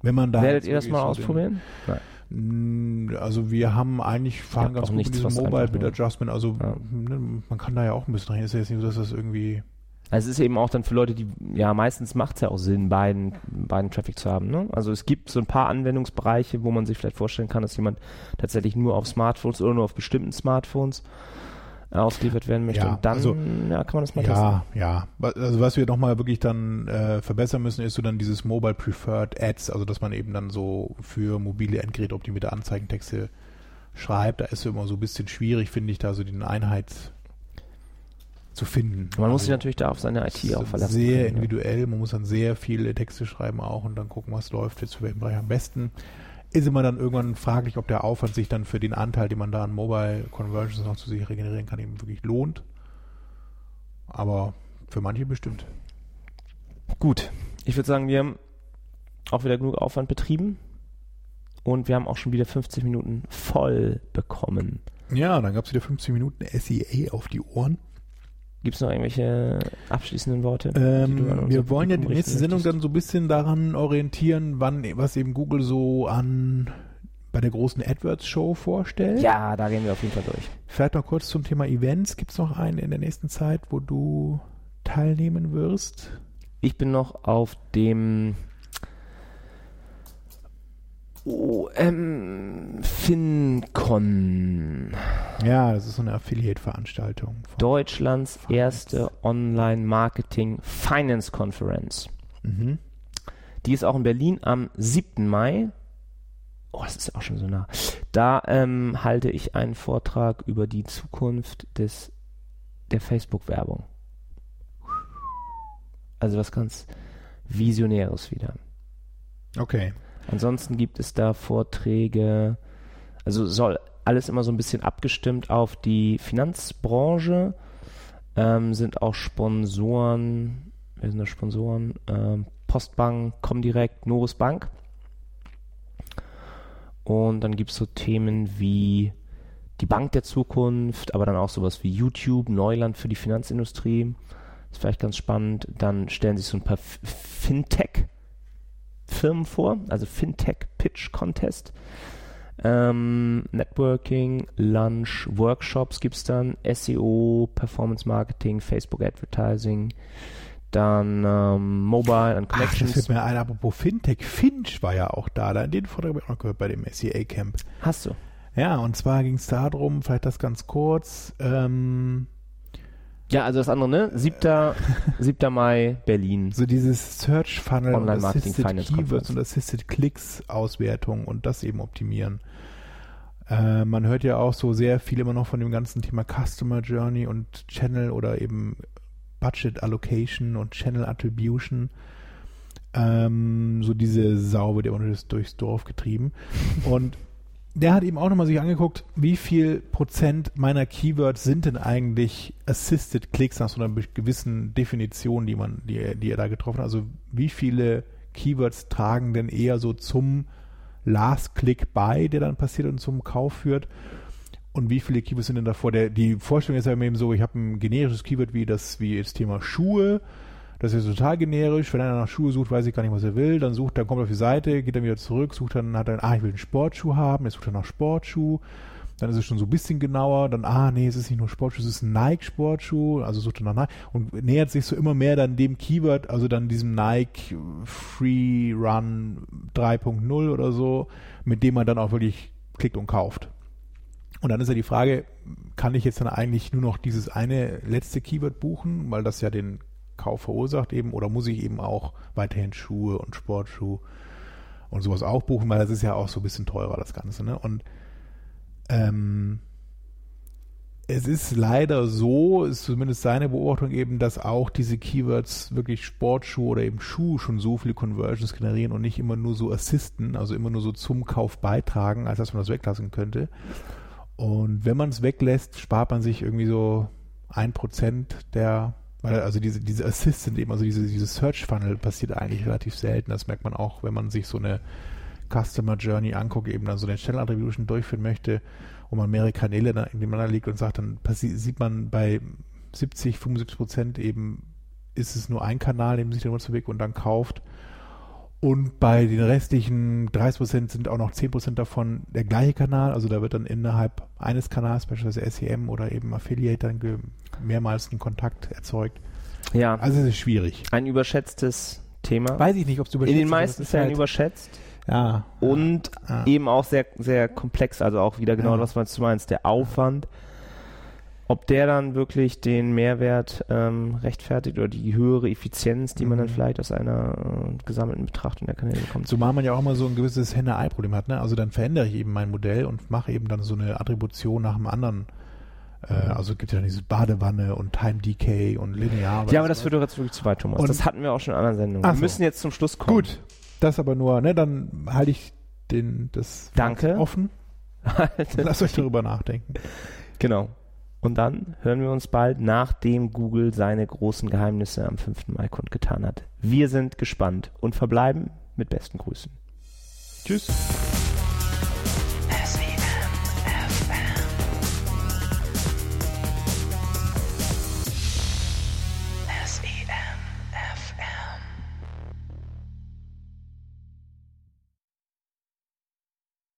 Speaker 2: Wenn man da
Speaker 1: Werdet ihr das mal
Speaker 2: so den-
Speaker 1: ausprobieren? Nein.
Speaker 2: Mm, Also wir haben eigentlich fahren ganz gut mit
Speaker 1: nichts,
Speaker 2: diesem
Speaker 1: was
Speaker 2: Mobile Bit Adjustment. Also
Speaker 1: Ja.
Speaker 2: ne, man kann da ja auch ein bisschen rein. Ist ja jetzt nicht so, dass das irgendwie.
Speaker 1: Also es ist eben auch dann für Leute, die, ja, meistens macht es ja auch Sinn, beiden, beiden Traffic zu haben. Ne? Also es gibt so ein paar Anwendungsbereiche, wo man sich vielleicht vorstellen kann, dass jemand tatsächlich nur auf Smartphones oder nur auf bestimmten Smartphones ausgeliefert werden möchte.
Speaker 2: Ja,
Speaker 1: Und dann
Speaker 2: also-
Speaker 1: ja, kann man das mal testen.
Speaker 2: Ja, ja. Also was wir nochmal wirklich dann äh, verbessern müssen, ist so dann dieses Mobile Preferred Ads, also dass man eben dann so für mobile Endgeräte optimierte Anzeigentexte schreibt. Da ist es immer so ein bisschen schwierig, finde ich, da so die Einheit zu finden.
Speaker 1: Man muss sich
Speaker 2: Also-
Speaker 1: natürlich da auf seine IT auch verlassen.
Speaker 2: Sehr
Speaker 1: können, ne?
Speaker 2: individuell. Man muss dann sehr viele Texte schreiben auch und dann gucken, was läuft jetzt für welchen Bereich am besten. Ist immer dann irgendwann fraglich, ob der Aufwand sich dann für den Anteil, den man da an Mobile Conversions noch zu sich regenerieren kann, eben wirklich lohnt. Aber für manche bestimmt.
Speaker 1: Gut, ich würde sagen, wir haben auch wieder genug Aufwand betrieben und wir haben auch schon wieder 50 Minuten voll bekommen.
Speaker 2: Ja, dann gab es wieder 15 Minuten SEA auf die Ohren.
Speaker 1: Gibt es noch irgendwelche abschließenden Worte?
Speaker 2: Ähm, wir wollen ja die nächste Sendung dann so ein bisschen daran orientieren, wann, was eben Google so an bei der großen AdWords-Show vorstellt.
Speaker 1: Ja, da gehen wir auf jeden Fall durch.
Speaker 2: Vielleicht noch kurz zum Thema Events. Gibt es noch einen in der nächsten Zeit, wo du teilnehmen wirst?
Speaker 1: Ich bin noch auf dem OM FinCon.
Speaker 2: Ja, das ist so eine Affiliate-Veranstaltung.
Speaker 1: Deutschlands
Speaker 2: Finance.
Speaker 1: erste Online-Marketing-Finance-Konferenz.
Speaker 2: Mhm.
Speaker 1: Die ist auch in Berlin am 7. Mai. Oh, das ist auch schon so nah. Da ähm, halte ich einen Vortrag über die Zukunft des, der Facebook-Werbung. Also was ganz Visionäres wieder.
Speaker 2: Okay.
Speaker 1: Ansonsten gibt es da Vorträge, also soll alles immer so ein bisschen abgestimmt auf die Finanzbranche. Ähm, sind auch Sponsoren, wer sind da Sponsoren? Ähm, Postbank, Comdirect, Norus Bank. Und dann gibt es so Themen wie die Bank der Zukunft, aber dann auch sowas wie YouTube, Neuland für die Finanzindustrie. ist vielleicht ganz spannend. Dann stellen sich so ein paar F- Fintech-Firmen vor, also Fintech Pitch Contest. Ähm, Networking, Lunch, Workshops gibt es dann, SEO, Performance Marketing, Facebook Advertising, dann ähm, Mobile und
Speaker 2: Ach, das
Speaker 1: Connections.
Speaker 2: fällt mir ein, apropos Fintech. Finch war ja auch da. da den Vortrag habe ich auch noch gehört bei dem SEA-Camp.
Speaker 1: Hast du?
Speaker 2: Ja, und zwar ging es darum, vielleicht das ganz kurz, ähm,
Speaker 1: Ja, also das andere, ne? 7. 7. Mai, Berlin.
Speaker 2: so dieses Search Funnel und
Speaker 1: Online-Marketing
Speaker 2: Assisted
Speaker 1: Finance
Speaker 2: Keywords
Speaker 1: Conference.
Speaker 2: und Assisted Clicks Auswertung und das eben optimieren. Äh, man hört ja auch so sehr viel immer noch von dem ganzen Thema Customer Journey und Channel oder eben Budget Allocation und Channel Attribution. Ähm, so diese Sau wird immer durchs Dorf getrieben. Und der hat eben auch nochmal sich angeguckt, wie viel Prozent meiner Keywords sind denn eigentlich Assisted Clicks nach so einer gewissen Definition, die man, die, er- die er da getroffen hat. Also wie viele Keywords tragen denn eher so zum Last Click bei, der dann passiert und zum Kauf führt. Und wie viele Keywords sind denn davor? Der, die Vorstellung ist ja eben so, ich habe ein generisches Keyword wie das, wie das Thema Schuhe. Das ist total generisch. Wenn einer nach Schuhe sucht, weiß ich gar nicht, was er will. Dann sucht, dann kommt er auf die Seite, geht dann wieder zurück, sucht dann, hat dann, ah, ich will einen Sportschuh haben. Jetzt sucht er nach Sportschuh. Dann ist es schon so ein bisschen genauer. Dann, ah, nee, es ist nicht nur Sportschuh, es ist ein Nike-Sportschuh. Also sucht er nach Nike und nähert sich so immer mehr dann dem Keyword, also dann diesem Nike Free Run 3.0 oder so, mit dem man dann auch wirklich klickt und kauft. Und dann ist ja die Frage, kann ich jetzt dann eigentlich nur noch dieses eine letzte Keyword buchen, weil das ja den Kauf verursacht eben, oder muss ich eben auch weiterhin Schuhe und Sportschuh und sowas auch buchen, weil das ist ja auch so ein bisschen teurer, das Ganze. Ne? Und ähm, es ist leider so, ist zumindest seine Beobachtung eben, dass auch diese Keywords wirklich Sportschuh oder eben Schuh schon so viele Conversions generieren und nicht immer nur so assisten, also immer nur so zum Kauf beitragen, als dass man das weglassen könnte. Und wenn man es weglässt, spart man sich irgendwie so ein Prozent der, weil also diese, diese Assistant eben, also diese, diese Search Funnel passiert eigentlich relativ selten. Das merkt man auch, wenn man sich so eine Customer Journey anguckt, eben dann so eine Channel Attribution durchführen möchte, wo man mehrere Kanäle da nebeneinander legt und sagt, dann sieht man bei 70, 75 Prozent eben, ist es nur ein Kanal, dem sich der Nutzer bewegt und dann kauft. Und bei den restlichen 30 Prozent sind auch noch 10 Prozent davon der gleiche Kanal. Also da wird dann innerhalb eines Kanals, beispielsweise SEM oder eben Affiliate, dann mehrmals ein Kontakt erzeugt.
Speaker 1: Ja,
Speaker 2: Also es ist schwierig.
Speaker 1: ein überschätztes Thema.
Speaker 2: Weiß ich nicht, ob es
Speaker 1: In den meisten Fällen
Speaker 2: über
Speaker 1: überschätzt
Speaker 2: Ja.
Speaker 1: und
Speaker 2: Ja.
Speaker 1: eben auch sehr, sehr komplex, also auch wieder genau
Speaker 2: Ja.
Speaker 1: das, was du meinst, der Aufwand. Ob der dann wirklich den Mehrwert ähm, rechtfertigt oder die höhere Effizienz, die man dann
Speaker 2: Mhm.
Speaker 1: vielleicht aus einer äh, gesammelten Betrachtung der Kanäle bekommt.
Speaker 2: Zumal man ja auch immer so ein gewisses Henne-Ei-Problem hat. Ne? Also dann verändere ich eben mein Modell und mache eben dann so eine Attribution nach dem anderen. Äh, also es gibt ja dieses Badewanne und Time Decay und Linear.
Speaker 1: ja, aber das würde jetzt wirklich zu weit, Thomas.
Speaker 2: Und-
Speaker 1: das hatten wir auch schon in anderen Sendungen.
Speaker 2: Ach
Speaker 1: Wir
Speaker 2: so.
Speaker 1: müssen jetzt zum Schluss kommen.
Speaker 2: Gut, das aber nur, ne, dann halte ich den, das
Speaker 1: Danke.
Speaker 2: offen. Lasst euch darüber nachdenken.
Speaker 1: Genau. Und dann hören wir uns bald, nachdem Google seine großen Geheimnisse am 5. Mai kundgetan hat. Wir sind gespannt und verbleiben mit besten Grüßen.
Speaker 2: Tschüss.